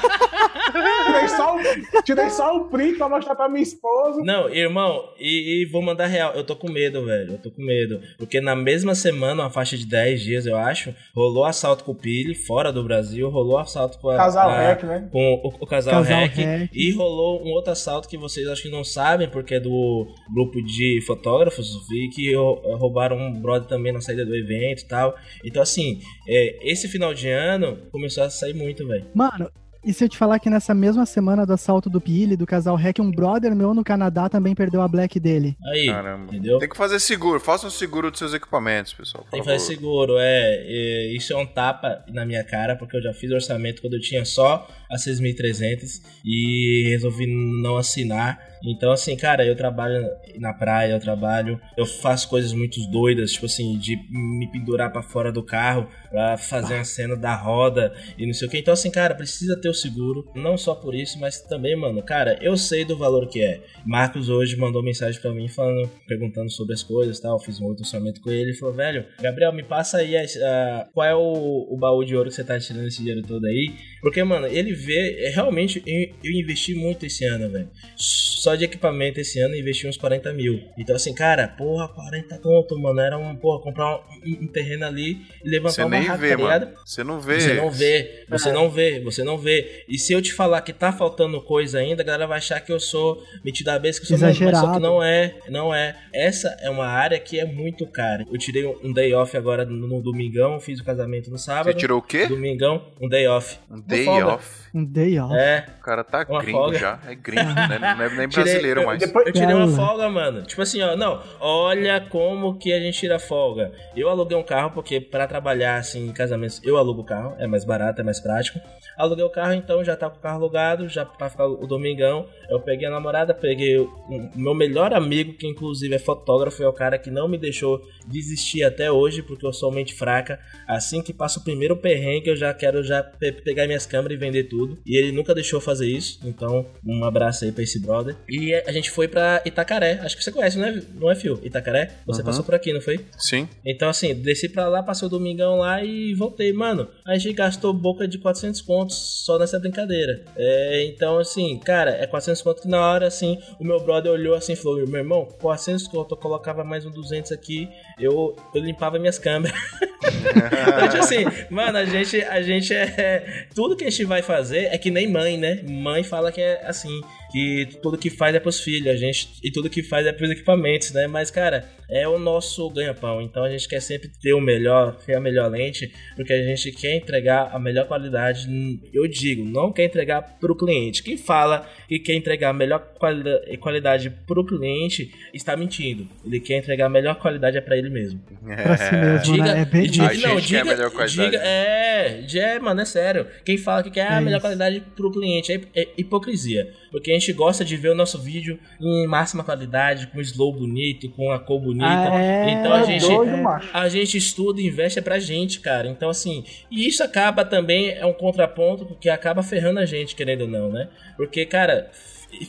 tirei, só o, tirei só o print pra mostrar pra minha esposa. Não, irmão, e, e vou mandar real. Eu tô com medo, velho. Eu tô com medo. Porque na mesma semana, uma faixa de 10 dias, eu acho, rolou assalto com o Pili, fora do Brasil, rolou assalto com a. Casal a- Rec, né? Com o, o casal, Casal Rec, Rec. E rolou um outro assalto que vocês acho que não sabem, porque é do grupo de fotógrafos, vi que rou- roubaram um brother também na saída do evento e tal. Então, assim, é, esse final de ano começou a sair muito, velho. Mano, e se eu te falar que nessa mesma semana do assalto do Pili, do casal Hack, um brother meu no Canadá também perdeu a Black dele. Aí, Caramba. entendeu? Tem que fazer seguro. Faça um seguro dos seus equipamentos, pessoal. Tem que fazer seguro, é, é, Isso é um tapa na minha cara, porque eu já fiz orçamento quando eu tinha só a 6.300 e resolvi não assinar. Então, assim, cara, eu trabalho na praia, eu trabalho, eu faço coisas muito doidas, tipo assim, de me pendurar pra fora do carro pra fazer uma cena da roda e não sei o que. Então, assim, cara, precisa ter o seguro, não só por isso, mas também, mano, cara, eu sei do valor que é. Marcos hoje mandou mensagem pra mim falando, perguntando sobre as coisas tal. Fiz um outro orçamento com ele e falou, velho, Gabriel, me passa aí as- a- qual é o, o baú de ouro que você tá tirando esse dinheiro todo aí. Porque, mano, ele vê, é, realmente, eu, eu investi muito esse ano, velho. Só de equipamento esse ano investi uns 40 mil. Então, assim, cara, porra, 40 conto, mano. Era um, porra, comprar um, um terreno ali e levantar Você uma vê, tá. Você não vê. Você não vê, você não vê, você não vê. E se eu te falar que tá faltando coisa ainda, a galera vai achar que eu sou metido a besta, que eu sou mesmo, mas só que Exagerado. não é, não é. Essa é uma área que é muito cara. Eu tirei um day off agora no, no domingão, fiz o casamento no sábado. Você tirou o quê? Domingão, um day off. Um day off. Um day off. É, O cara tá Uma gringo folga. já. É gringo, né? Não é nem Tirei- brasileiro eu- mais. Depois, Eu tirei uma folga, mano. Tipo assim, ó, não, olha como que a gente tira folga. Eu aluguei um carro porque pra trabalhar assim em casamentos, eu alugo o carro, é mais barato, é mais prático. Aluguei o carro, então já tá com o carro alugado, já pra ficar o domingão. Eu peguei a namorada, peguei o o meu melhor amigo, que inclusive é fotógrafo, é o cara que não me deixou desistir até hoje, porque eu sou mente fraca. Assim que passa o primeiro perrengue, eu já quero já pe- pegar minhas câmeras e vender tudo. E ele nunca deixou fazer isso, então um abraço aí pra esse brother. E a gente foi pra Itacaré, acho que você conhece, não é, não é Fio? Itacaré? Você Uhum. passou por aqui, não foi? Sim. Então, assim, desci pra lá, passei o domingão lá e voltei. Mano, a gente gastou boca de 400 contos só nessa brincadeira. É, então, assim, cara, é 400 contos que na hora, assim, o meu brother olhou assim e falou: Meu irmão, 400 contos, eu colocava mais um 200 aqui, eu, eu limpava minhas câmeras. então, tipo assim, mano, a gente, a gente é. Tudo que a gente vai fazer é que nem mãe, né? Mãe fala que é assim, que tudo que faz é pros filhos, a gente, e tudo que faz é pros equipamentos, né? Mas, cara, é o nosso ganha-pão. Então a gente quer sempre ter o melhor, ter a melhor lente, porque a gente quer entregar a melhor qualidade. Eu digo, não quer entregar pro cliente. Quem fala e quer entregar a melhor quali- qualidade pro cliente está mentindo. Ele quer entregar a melhor qualidade é pra ele mesmo. Pra si mesmo, Diga, né? É bem diga, A gente quer a melhor qualidade. diga- é, é, mano, é sério. Quem fala que quer a É melhor isso. qualidade pro cliente é, é hipocrisia. Porque a gente gosta de ver o nosso vídeo em máxima qualidade, com slow bonito, com a cor bonita. Ah, é? Então a é gente, doido, a gente estuda e investe pra gente, cara. Então, assim, e isso acaba também, é um contraponto que acaba ferrando a gente, querendo ou não, né? Porque, cara,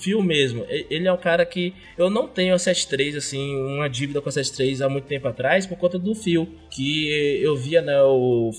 Fio mesmo, ele é um cara que eu não tenho a 73, assim, uma dívida com a 73 há muito tempo atrás, por conta do Fio, que eu via, né, o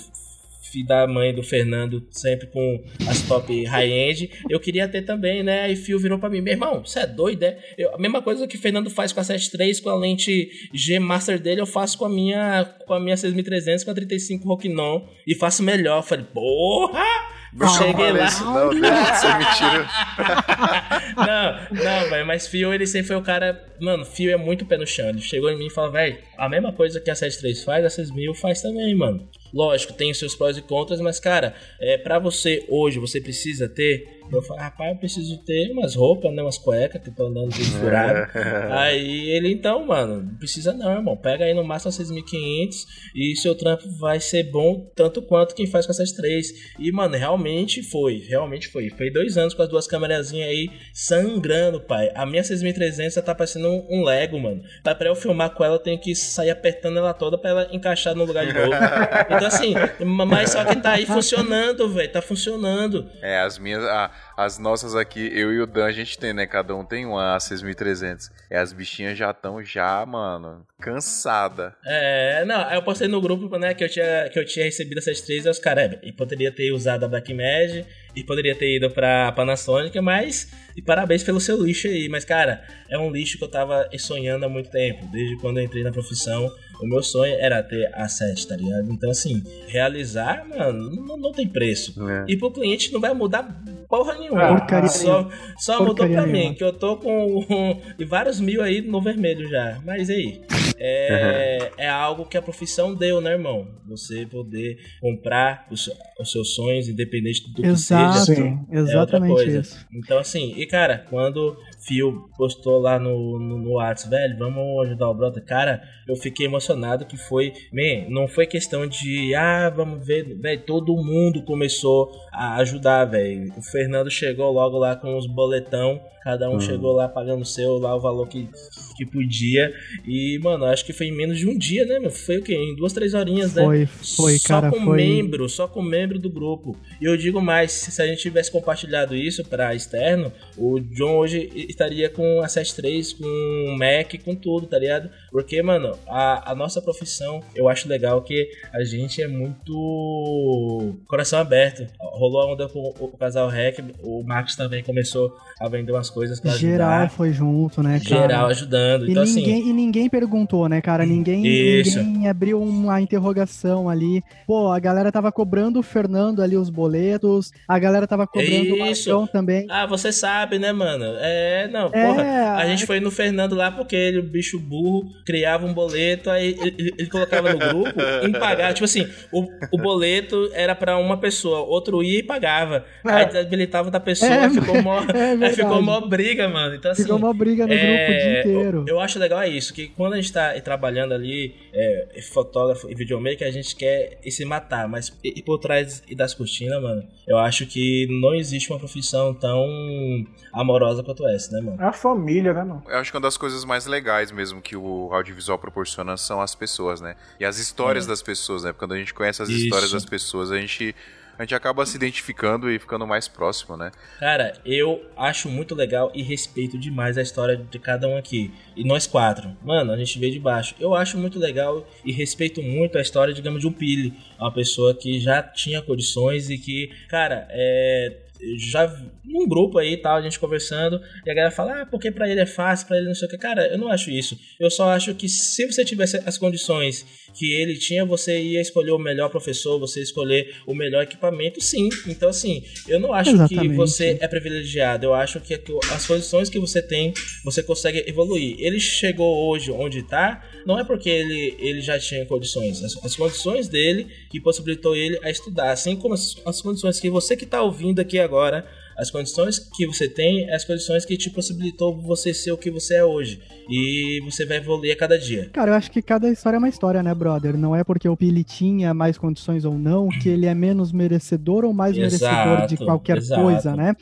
filho da mãe do Fernando sempre com as top high-end. Eu queria ter também, né? Aí Fio virou pra mim, meu irmão, você é doido, é? Eu- a mesma coisa que o Fernando faz com a 73, com a lente G Master dele, eu faço com a minha com a minha 6300, com a 35 Rokinon e faço melhor. Eu falei, porra! Não Cheguei lá. isso, não, de ser mentira. não, não, velho, mas Fio, ele sempre foi o cara. Mano, Fio é muito pé no chão. Ele chegou em mim e falou, velho, a mesma coisa que a 73 faz, a 6000 faz também, mano. Lógico, tem os seus prós e contras, mas, cara, é, para você hoje, você precisa ter Eu falei, rapaz, eu preciso ter umas roupas, né? Umas cuecas que tô andando tudo furado. aí ele, então, mano, não precisa não, irmão. Pega aí no máximo 6.500 e seu trampo vai ser bom tanto quanto quem faz com essas três. E, mano, realmente foi, realmente foi. Foi dois anos com as duas câmerazinhas aí sangrando, pai. A minha 6300 já tá parecendo um, um Lego, mano. Tá pra eu filmar com ela, eu tenho que sair apertando ela toda pra ela encaixar no lugar de novo. então, assim, mas só que tá aí funcionando, velho. Tá funcionando. É, as minhas. As nossas aqui, eu e o Dan, a gente tem, né? Cada um tem uma A6300. É, as bichinhas já estão, já, mano, cansada. É, não, eu postei no grupo, né, que eu tinha, que eu tinha recebido essas três, e os caras, e poderia ter usado a Blackmagic, e poderia ter ido pra Panasonic, mas, e parabéns pelo seu lixo aí, mas, cara, é um lixo que eu tava sonhando há muito tempo, desde quando eu entrei na profissão, o meu sonho era ter a 7, tá ligado? Então, assim, realizar, mano, não, não tem preço. É. E pro cliente não vai mudar porra nenhuma. Porcaria só só mudou Porcaria pra mim, nenhuma. que eu tô com e vários mil aí no vermelho já. Mas e aí? É, é algo que a profissão deu, né, irmão? Você poder comprar os, os seus sonhos, independente do que Exato, seja. Sim. É outra exatamente coisa. isso. Então, assim, e cara, quando Fio postou lá no, no, no WhatsApp, velho, vamos ajudar o brother, cara, eu fiquei emocionado que foi, man, não foi questão de, ah, vamos ver, velho, todo mundo começou a ajudar, velho. O Fernando chegou logo lá com os boletão, cada um chegou lá pagando o seu, lá o valor que, que podia. E, mano, acho que foi em menos de um dia, né, meu? Foi o quê? Em duas, três horinhas, né? Foi, foi, só cara, com foi. membro, só com membro do grupo. E eu digo mais, se a gente tivesse compartilhado isso para externo, o John hoje estaria com a 73, com o Mac, com tudo, tá ligado? Porque, mano, a, a nossa profissão, eu acho legal que a gente é muito coração aberto. Rolou a onda com o, o casal Rec, o Marcos também começou a vender umas coisas pra Geral ajudar. foi junto, né, cara? Geral ajudando. E Então, assim, ninguém, e ninguém perguntou, né, cara? Ninguém, Isso. ninguém abriu uma interrogação ali. Pô, a galera tava cobrando o Fernando ali os boletos, a galera tava cobrando o Isso. Marcão também. Ah, você sabe, né, mano? É, não, É, porra. A gente foi no Fernando lá porque ele, o bicho burro, criava um boleto, aí ele, ele- colocava no grupo em pagar. Tipo assim, o, o boleto era pra uma pessoa, outro ia e pagava. Aí desabilitava da pessoa, É, ficou mó, é aí ficou mó briga, mano. Então, assim. Ficou uma briga no grupo o dia é, inteiro. Eu, eu acho legal é isso, que quando a gente tá trabalhando ali, é, fotógrafo e videomaker, a gente quer ir se matar, mas e, e por trás e das cortinas, mano, eu acho que não existe uma profissão tão amorosa quanto essa, né, mano? É a família, né, mano? Eu acho que uma das coisas mais legais mesmo que o audiovisual proporciona são as pessoas, né? E as histórias das pessoas, né? Quando a gente conhece as Isso. histórias das pessoas, a gente, a gente acaba se identificando e ficando mais próximo, né? Cara, eu acho muito legal e respeito demais a história de cada um aqui. E nós quatro. Mano, a gente veio de baixo. Eu acho muito legal e respeito muito a história, digamos, de um Pili. Uma pessoa que já tinha condições e que, cara, é. Já num grupo aí tal, a gente conversando, e a galera fala, ah, porque pra ele é fácil, pra ele não sei o que. Cara, eu não acho isso. Eu só acho que se você tivesse as condições que ele tinha, você ia escolher o melhor professor, você ia escolher o melhor equipamento, sim. Então, assim, eu não acho que Exatamente. você é privilegiado. Eu acho que as condições que você tem, você consegue evoluir. Ele chegou hoje onde tá, não é porque ele, ele já tinha condições. As, as condições dele que possibilitou ele a estudar. Assim como as, as condições que você que tá ouvindo aqui agora, as condições que você tem, é as condições que te possibilitou você ser o que você é hoje. E você vai evoluir a cada dia. Cara, eu acho que cada história é uma história, né, brother? Não é porque o Pili tinha mais condições ou não que ele é menos merecedor ou mais merecedor de Exato, qualquer exato. coisa, né?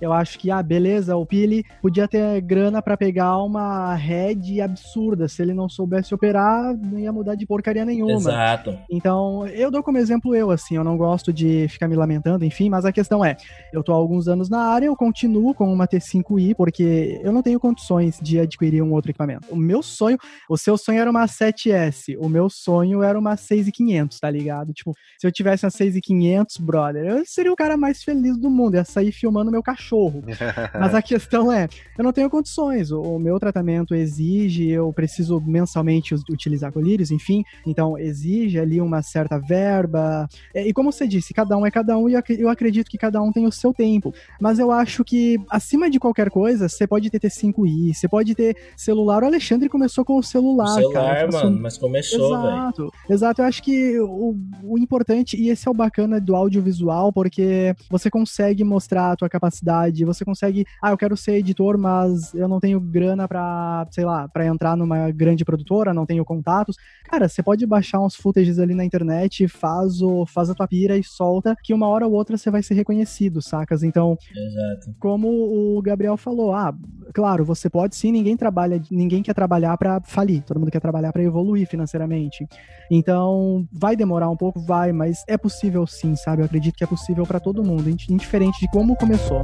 Eu acho que, ah, beleza, o Pili podia ter grana pra pegar uma head absurda. Se ele não soubesse operar, não ia mudar de porcaria nenhuma. Exato. Então, eu dou como exemplo eu, assim, eu não gosto de ficar me lamentando, enfim, mas a questão é, eu tô há alguns anos na área, eu continuo com uma T5i, porque eu não tenho condições de adquirir um outro equipamento. O meu sonho, o seu sonho era uma 7S, o meu sonho era uma 6500, tá ligado? Tipo, se eu tivesse uma 6500, brother, eu seria o cara mais feliz do mundo, ia sair filmando meu cachorro cachorro. Mas a questão é, eu não tenho condições. O, o meu tratamento exige, eu preciso mensalmente utilizar colírios, enfim. Então, exige ali uma certa verba. É, E como você disse, cada um é cada um e eu ac- eu acredito que cada um tem o seu tempo. Mas eu acho que, acima de qualquer coisa, você pode ter T5i, você pode ter celular. O Alexandre começou com o celular, O celular, cara. Mano, mas começou, velho. Exato, exato. Eu acho que o, o importante, e esse é o bacana do audiovisual, porque você consegue mostrar a tua capacidade, você consegue, ah, eu quero ser editor, mas eu não tenho grana pra, sei lá, pra entrar numa grande produtora, não tenho contatos. Cara, você pode baixar uns footages ali na internet, faz, o, faz a tua pira e solta, que uma hora ou outra você vai ser reconhecido, sacas? Então, Exato. como o Gabriel falou, ah, claro, você pode sim, ninguém trabalha, ninguém quer trabalhar pra falir, todo mundo quer trabalhar pra evoluir financeiramente. Então, vai demorar um pouco, vai, mas é possível sim, sabe? Eu acredito que é possível pra todo mundo, indi- indiferente de como começou.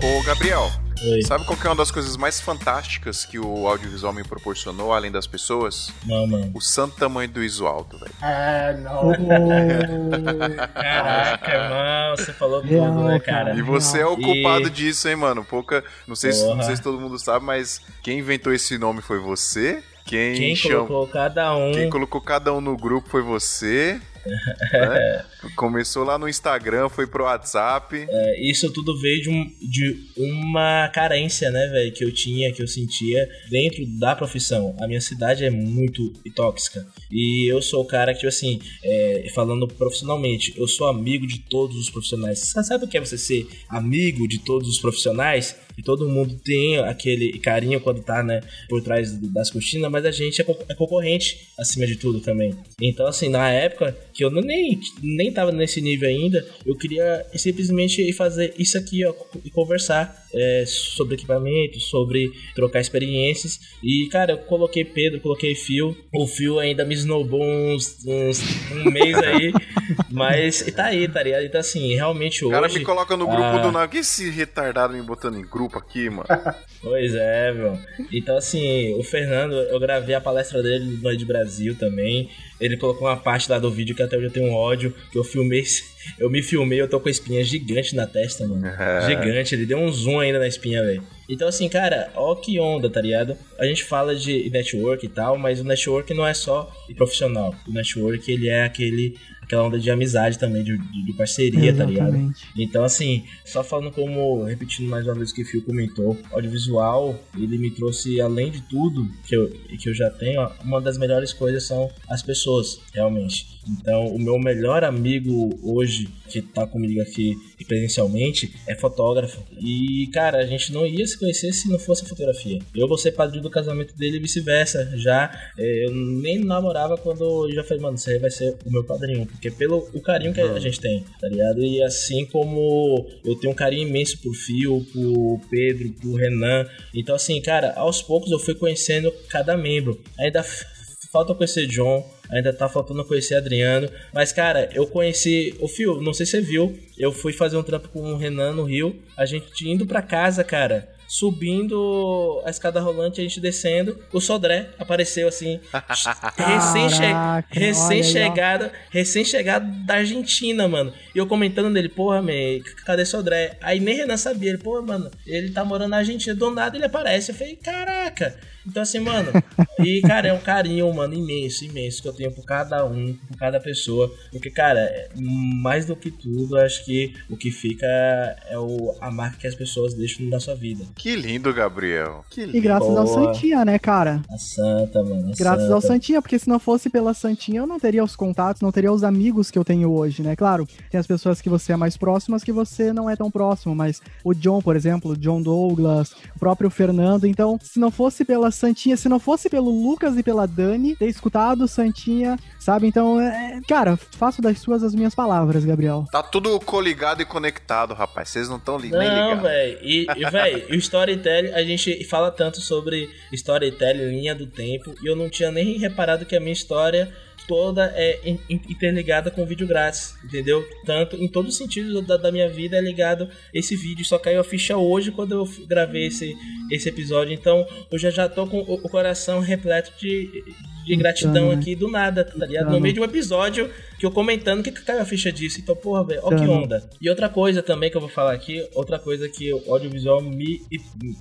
Ô, Gabriel, Oi. sabe qual que é uma das coisas mais fantásticas que o audiovisual me proporcionou, além das pessoas? Não, mano. O santo tamanho do Iso Alto, velho. É, não. Caraca, irmão, você falou tudo, Real, né, cara. E você é o E- culpado disso, hein, mano? Pouca. Não sei, se, não sei se todo mundo sabe, mas quem inventou esse nome foi você. Quem, Quem chama- colocou cada um. Quem colocou cada um no grupo foi você. né? Começou lá no Instagram, foi pro WhatsApp. É, isso tudo veio de, um- de uma carência, né, velho, que eu tinha, que eu sentia dentro da profissão. A minha cidade é muito tóxica. E eu sou o cara que, assim, é, falando profissionalmente, eu sou amigo de todos os profissionais. Você sabe o que é você ser amigo de todos os profissionais? E todo mundo tem aquele carinho quando tá, né, por trás das cortinas, mas a gente é, co- é concorrente acima de tudo também. Então, assim, na época que eu nem, nem tava nesse nível ainda, eu queria simplesmente ir fazer isso aqui, ó, e conversar é, sobre equipamento, sobre trocar experiências. E, cara, eu coloquei Pedro, coloquei Fio. O Fio ainda me snowbou uns, uns um mês aí, mas e tá aí, tá ligado? Então, assim, realmente O hoje. cara me coloca no grupo Ah. do nada. Que esse retardado me botando em grupo aqui, mano? Pois é, meu. Então, assim, o Fernando, eu gravei a palestra dele no de Brasil também. Ele colocou uma parte lá do vídeo que até hoje eu tenho um ódio, que eu filmei. Eu me filmei, eu tô com a espinha gigante na testa, mano. Gigante, ele deu um zoom ainda na espinha, velho. Então, assim, cara, ó que onda, tá ligado? A gente fala de network e tal, mas o network não é só profissional. O network, ele é aquele, aquela onda de amizade também, de, de- de parceria, tá ligado? Exatamente. Então, assim, só falando como, repetindo mais uma vez o que o Phil comentou, audiovisual, ele me trouxe, além de tudo que eu, que eu já tenho, uma das melhores coisas são as pessoas, realmente. Então, o meu melhor amigo hoje, que tá comigo aqui presencialmente, é fotógrafo. E, cara, a gente não ia se conhecer se não fosse a fotografia. Eu vou ser padrinho do casamento dele e vice-versa. Já, eh, eu nem namorava quando eu já falei, mano, você vai ser o meu padrinho. Porque pelo o carinho que a gente tem, tá ligado? E assim como eu tenho um carinho imenso por Fio, por Pedro, por Renan. Então, assim, cara, aos poucos eu fui conhecendo cada membro. Ainda falta conhecer John, ainda tá faltando conhecer Adriano. Mas, cara, eu conheci o Fio, não sei se você viu. Eu fui fazer um trampo com o Renan no Rio. A gente indo pra casa, cara. Subindo a escada rolante, a gente descendo, o Sodré apareceu assim, recém-chegado, recém-chegado da Argentina, mano. E eu comentando nele, porra, man, cadê Sodré? Aí nem Renan sabia, ele, porra, mano, ele tá morando na Argentina, do nada ele aparece. Eu falei, caraca. Então assim, mano, e cara, é um carinho, mano, imenso, imenso que eu tenho por cada um, por cada pessoa. Porque, cara, é- mais do que tudo, acho que o que fica é o, a marca que as pessoas deixam na sua vida. Que lindo, Gabriel. Que lindo. E graças ao Boa. Santinha, né, cara? A santa, mano. A Graças santa. ao Santinha, porque se não fosse pela Santinha, eu não teria os contatos, não teria os amigos que eu tenho hoje, né? Claro, tem as pessoas que você é mais próximo, as que você não é tão próximo, mas o John, por exemplo, o John Douglas, o próprio Fernando. Então, se não fosse pela Santinha, se não fosse pelo Lucas e pela Dani ter escutado o Santinha, sabe? Então, é, cara, faço das suas as minhas palavras, Gabriel. Tá tudo coligado e conectado, rapaz. Vocês não estão li nem Não, ligados. velho. E, e velho, o storytelling, a gente fala tanto sobre storytelling, linha do tempo, e eu não tinha nem reparado que a minha história toda é in- in- interligada com vídeo grátis, entendeu? Tanto em todos os sentidos da, da minha vida é ligado esse vídeo. Só caiu a ficha hoje quando eu gravei esse, esse episódio. Então eu já, já tô com o coração repleto de, de gratidão né? aqui do nada, tá ligado? No meio de um episódio que eu comentando que caiu a ficha disso. Então, porra, velho, ó que onda. E outra coisa também que eu vou falar aqui, outra coisa que o audiovisual me,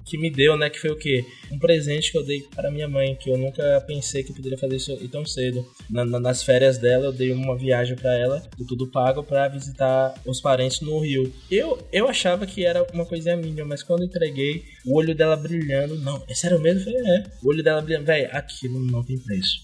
que me deu, né? Que foi o quê? Um presente que eu dei para minha mãe, que eu nunca pensei que eu poderia fazer isso tão cedo. Na- na- nas férias dela, eu dei uma viagem para ela, do tudo pago, para visitar os parentes no Rio. Eu, eu achava que era uma coisinha mínima, mas quando entreguei, o olho dela brilhando, não, é sério mesmo? Eu falei, é. O olho dela brilhando, velho, aquilo não tem preço.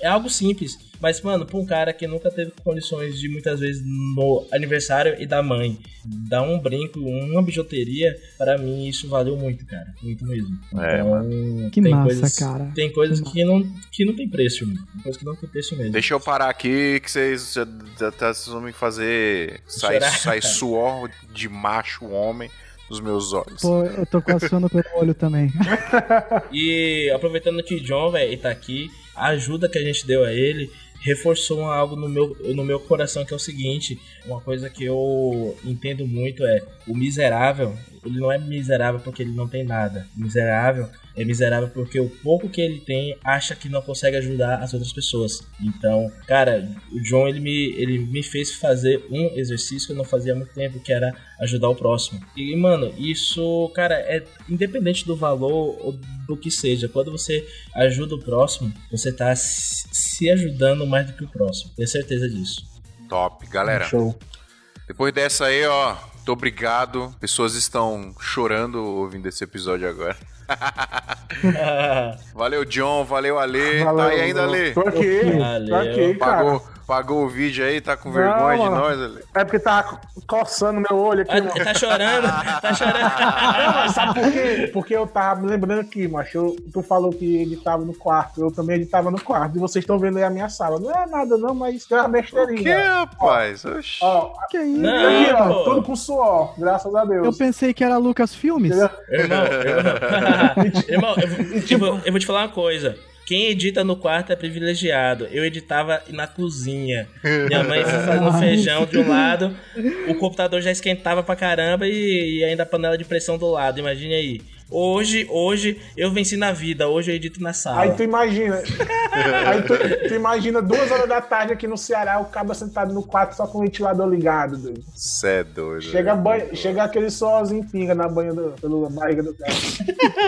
É algo simples, mas, mano, pra um cara que nunca teve condições de muitas vezes no aniversário e da mãe dar um brinco, uma bijuteria, para mim isso valeu muito, cara. Muito mesmo. É, Então, Que tem massa, coisas, cara. Tem coisas Que que não, que não tem preço, mano. Tem coisas que não tem preço mesmo. Deixa eu parar aqui que vocês já, já tá, vocês vão me fazer sair, suor de macho homem dos meus olhos. Pô, eu tô quase suando pelo olho também. E aproveitando que o John, velho, tá aqui, a ajuda que a gente deu a ele reforçou algo no meu, no meu coração que é o seguinte, uma coisa que eu entendo muito é o miserável, ele não é miserável porque ele não tem nada. O miserável é miserável porque o pouco que ele tem acha que não consegue ajudar as outras pessoas. Então, cara, o John ele me, ele me fez fazer um exercício que eu não fazia há muito tempo, que era ajudar o próximo. E, mano, isso, cara, é independente do valor ou do que seja, quando você ajuda o próximo, você tá se se ajudando mais do que o próximo. Tenho certeza disso. Top. Galera, Show. depois dessa aí, ó, muito obrigado. Pessoas estão chorando ouvindo esse episódio agora. Valeu, John. Valeu, Ale. tá aí ainda, Ale? Tô aqui, Valeu. tô aqui, cara. Pagou, pagou o vídeo aí, tá com vergonha Não, de nós, Ale? É porque tá coçando meu olho aqui, mano. tá chorando, tá chorando. Não, mas sabe por quê? Porque eu tava me lembrando aqui, macho. eu- tu falou que ele tava no quarto. Eu também editava no quarto. E vocês estão vendo aí a minha sala. Não é nada, não, mas é uma Que, besteirinha. rapaz? Oxi. Ó, Que isso? Não. aqui, ó, tudo com suor, graças a Eu Deus. pensei que era Lucas Filmes. Entendeu? Irmão, irmão, irmão eu, tipo, eu vou te falar uma coisa. Quem edita no quarto é privilegiado. Eu editava na cozinha. Minha mãe fazendo feijão de um lado, o computador já esquentava pra caramba e, e ainda a panela de pressão do lado. Imagine aí. Hoje, hoje eu venci na vida. Hoje eu edito na sala. Aí tu imagina. aí tu, tu imagina duas horas da tarde aqui no Ceará, o cabo sentado no quarto só com o ventilador ligado, doido. Cê é doido. Chega, né? banho, chega aquele solzinho pinga na banha do, pela barriga do cara.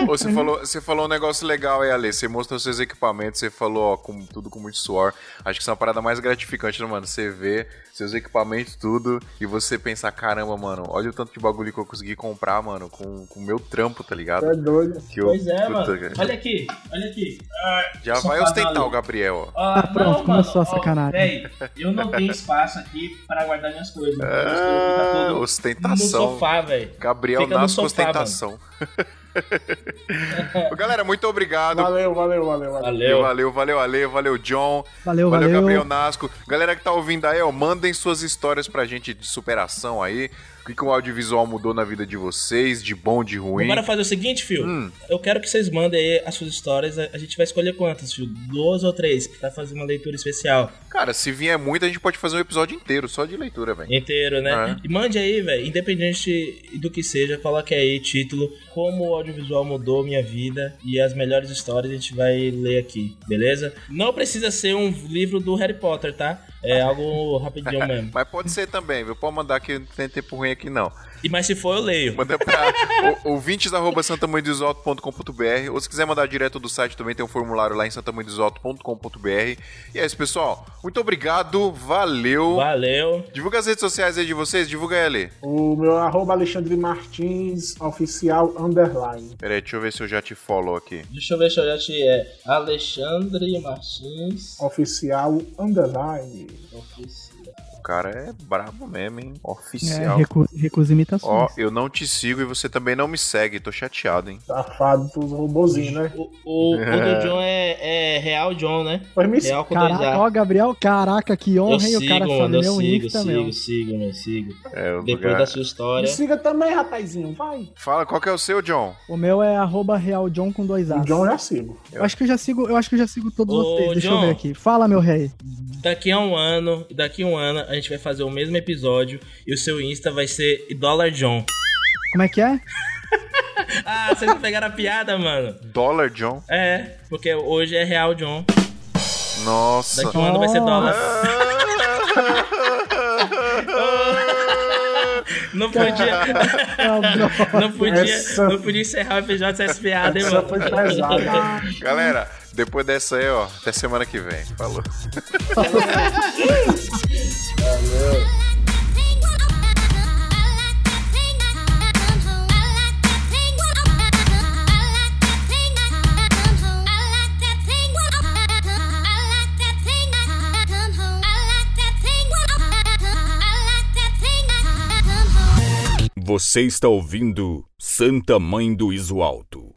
Ô, Você falou, você falou um negócio legal aí, Ale. Você mostrou seus equipamentos, você falou, ó, com, tudo com muito suor. Acho que isso é uma parada mais gratificante, né, mano? Você vê seus equipamentos, tudo, e você pensar, caramba, mano, olha o tanto de bagulho que eu consegui comprar, mano, com o meu trampo, tá ligado? Tu é doido. Que eu, Pois é, puta, mano. cara. Olha aqui, olha aqui. Já Só vai pra ostentar dar o Gabriel, ó. Ah, pronto, começou a sacanagem. Véi, eu não tenho espaço aqui para guardar minhas coisas. Ah, ostentação. No sofá, velho. Gabriel Fica nasce com ostentação. Galera, muito obrigado. Valeu, valeu, valeu, valeu. Valeu. Valeu, valeu, Ale, valeu, John. Valeu, valeu, valeu. Gabriel Nasco. Galera que tá ouvindo aí, ó, mandem suas histórias pra gente de superação aí. O que, que o audiovisual mudou na vida de vocês, de bom, de ruim. Agora fazer o seguinte, Fio. Hum. Eu quero que vocês mandem aí as suas histórias. A gente vai escolher quantas, Fio? Duas ou três, que tá fazendo uma leitura especial. Cara, se vier muito, a gente pode fazer um episódio inteiro só de leitura, velho. Inteiro, né? É. E mande aí, velho, independente do que seja, coloque aí título, como o audiovisual mudou minha vida e as melhores histórias a gente vai ler aqui, beleza? Não precisa ser um livro do Harry Potter, tá? É algo rapidinho mesmo. Mas pode ser também, viu? Pode mandar que não tem tempo ruim aqui, não. E mas se for, eu leio. Manda pra o- ouvintes.santamanhodesalto.com.br ou se quiser mandar direto do site também tem um formulário lá em santamanhodesalto.com.br. E é isso, pessoal. Muito obrigado, valeu. Valeu. Divulga as redes sociais aí de vocês, divulga aí, Ale. O meu arroba Alexandre Martins, oficial, underline. Pera aí, deixa eu ver se eu já te follow aqui. Deixa eu ver se eu já te é. Alexandre Martins. Oficial, underline. Oficial. O cara é brabo mesmo, hein? É, Oficial. recu recusa imitações. Ó, eu não te sigo e você também não me segue. Tô chateado, hein? Safado dos robozinhos, né? O, o, o do John é, é Real John, né? Pois me Real com dois Caraca, ó, Gabriel, caraca, que Eu honra, hein? O cara mano, sabe eu meu sigo, Insta, sigo, meu. sigo, meu, sigo. É, o Depois lugar- da sua Me história. siga também, rapazinho, vai. Fala, qual que é o seu, John? O meu é arroba realjohn com dois O As. John eu já sigo. Eu acho que eu já sigo, eu acho que eu já sigo todos Ô, vocês. Deixa eu John. ver aqui. Fala, meu rei. Daqui a um ano, daqui a um ano, a gente vai fazer o mesmo episódio e o seu Insta vai ser Dollar John. Como é que é? Ah, vocês não pegaram a piada, mano? Dollar John? É, porque hoje é Real John. Nossa. Daqui a um ano vai ser dólar. Não podia, não podia, Essa- não podia encerrar o episódio sem essa piada, hein, Essa mano? foi pesada. Galera, depois dessa aí, ó, até semana que vem. Falou. Você está ouvindo Santa Mãe do Iso Alto.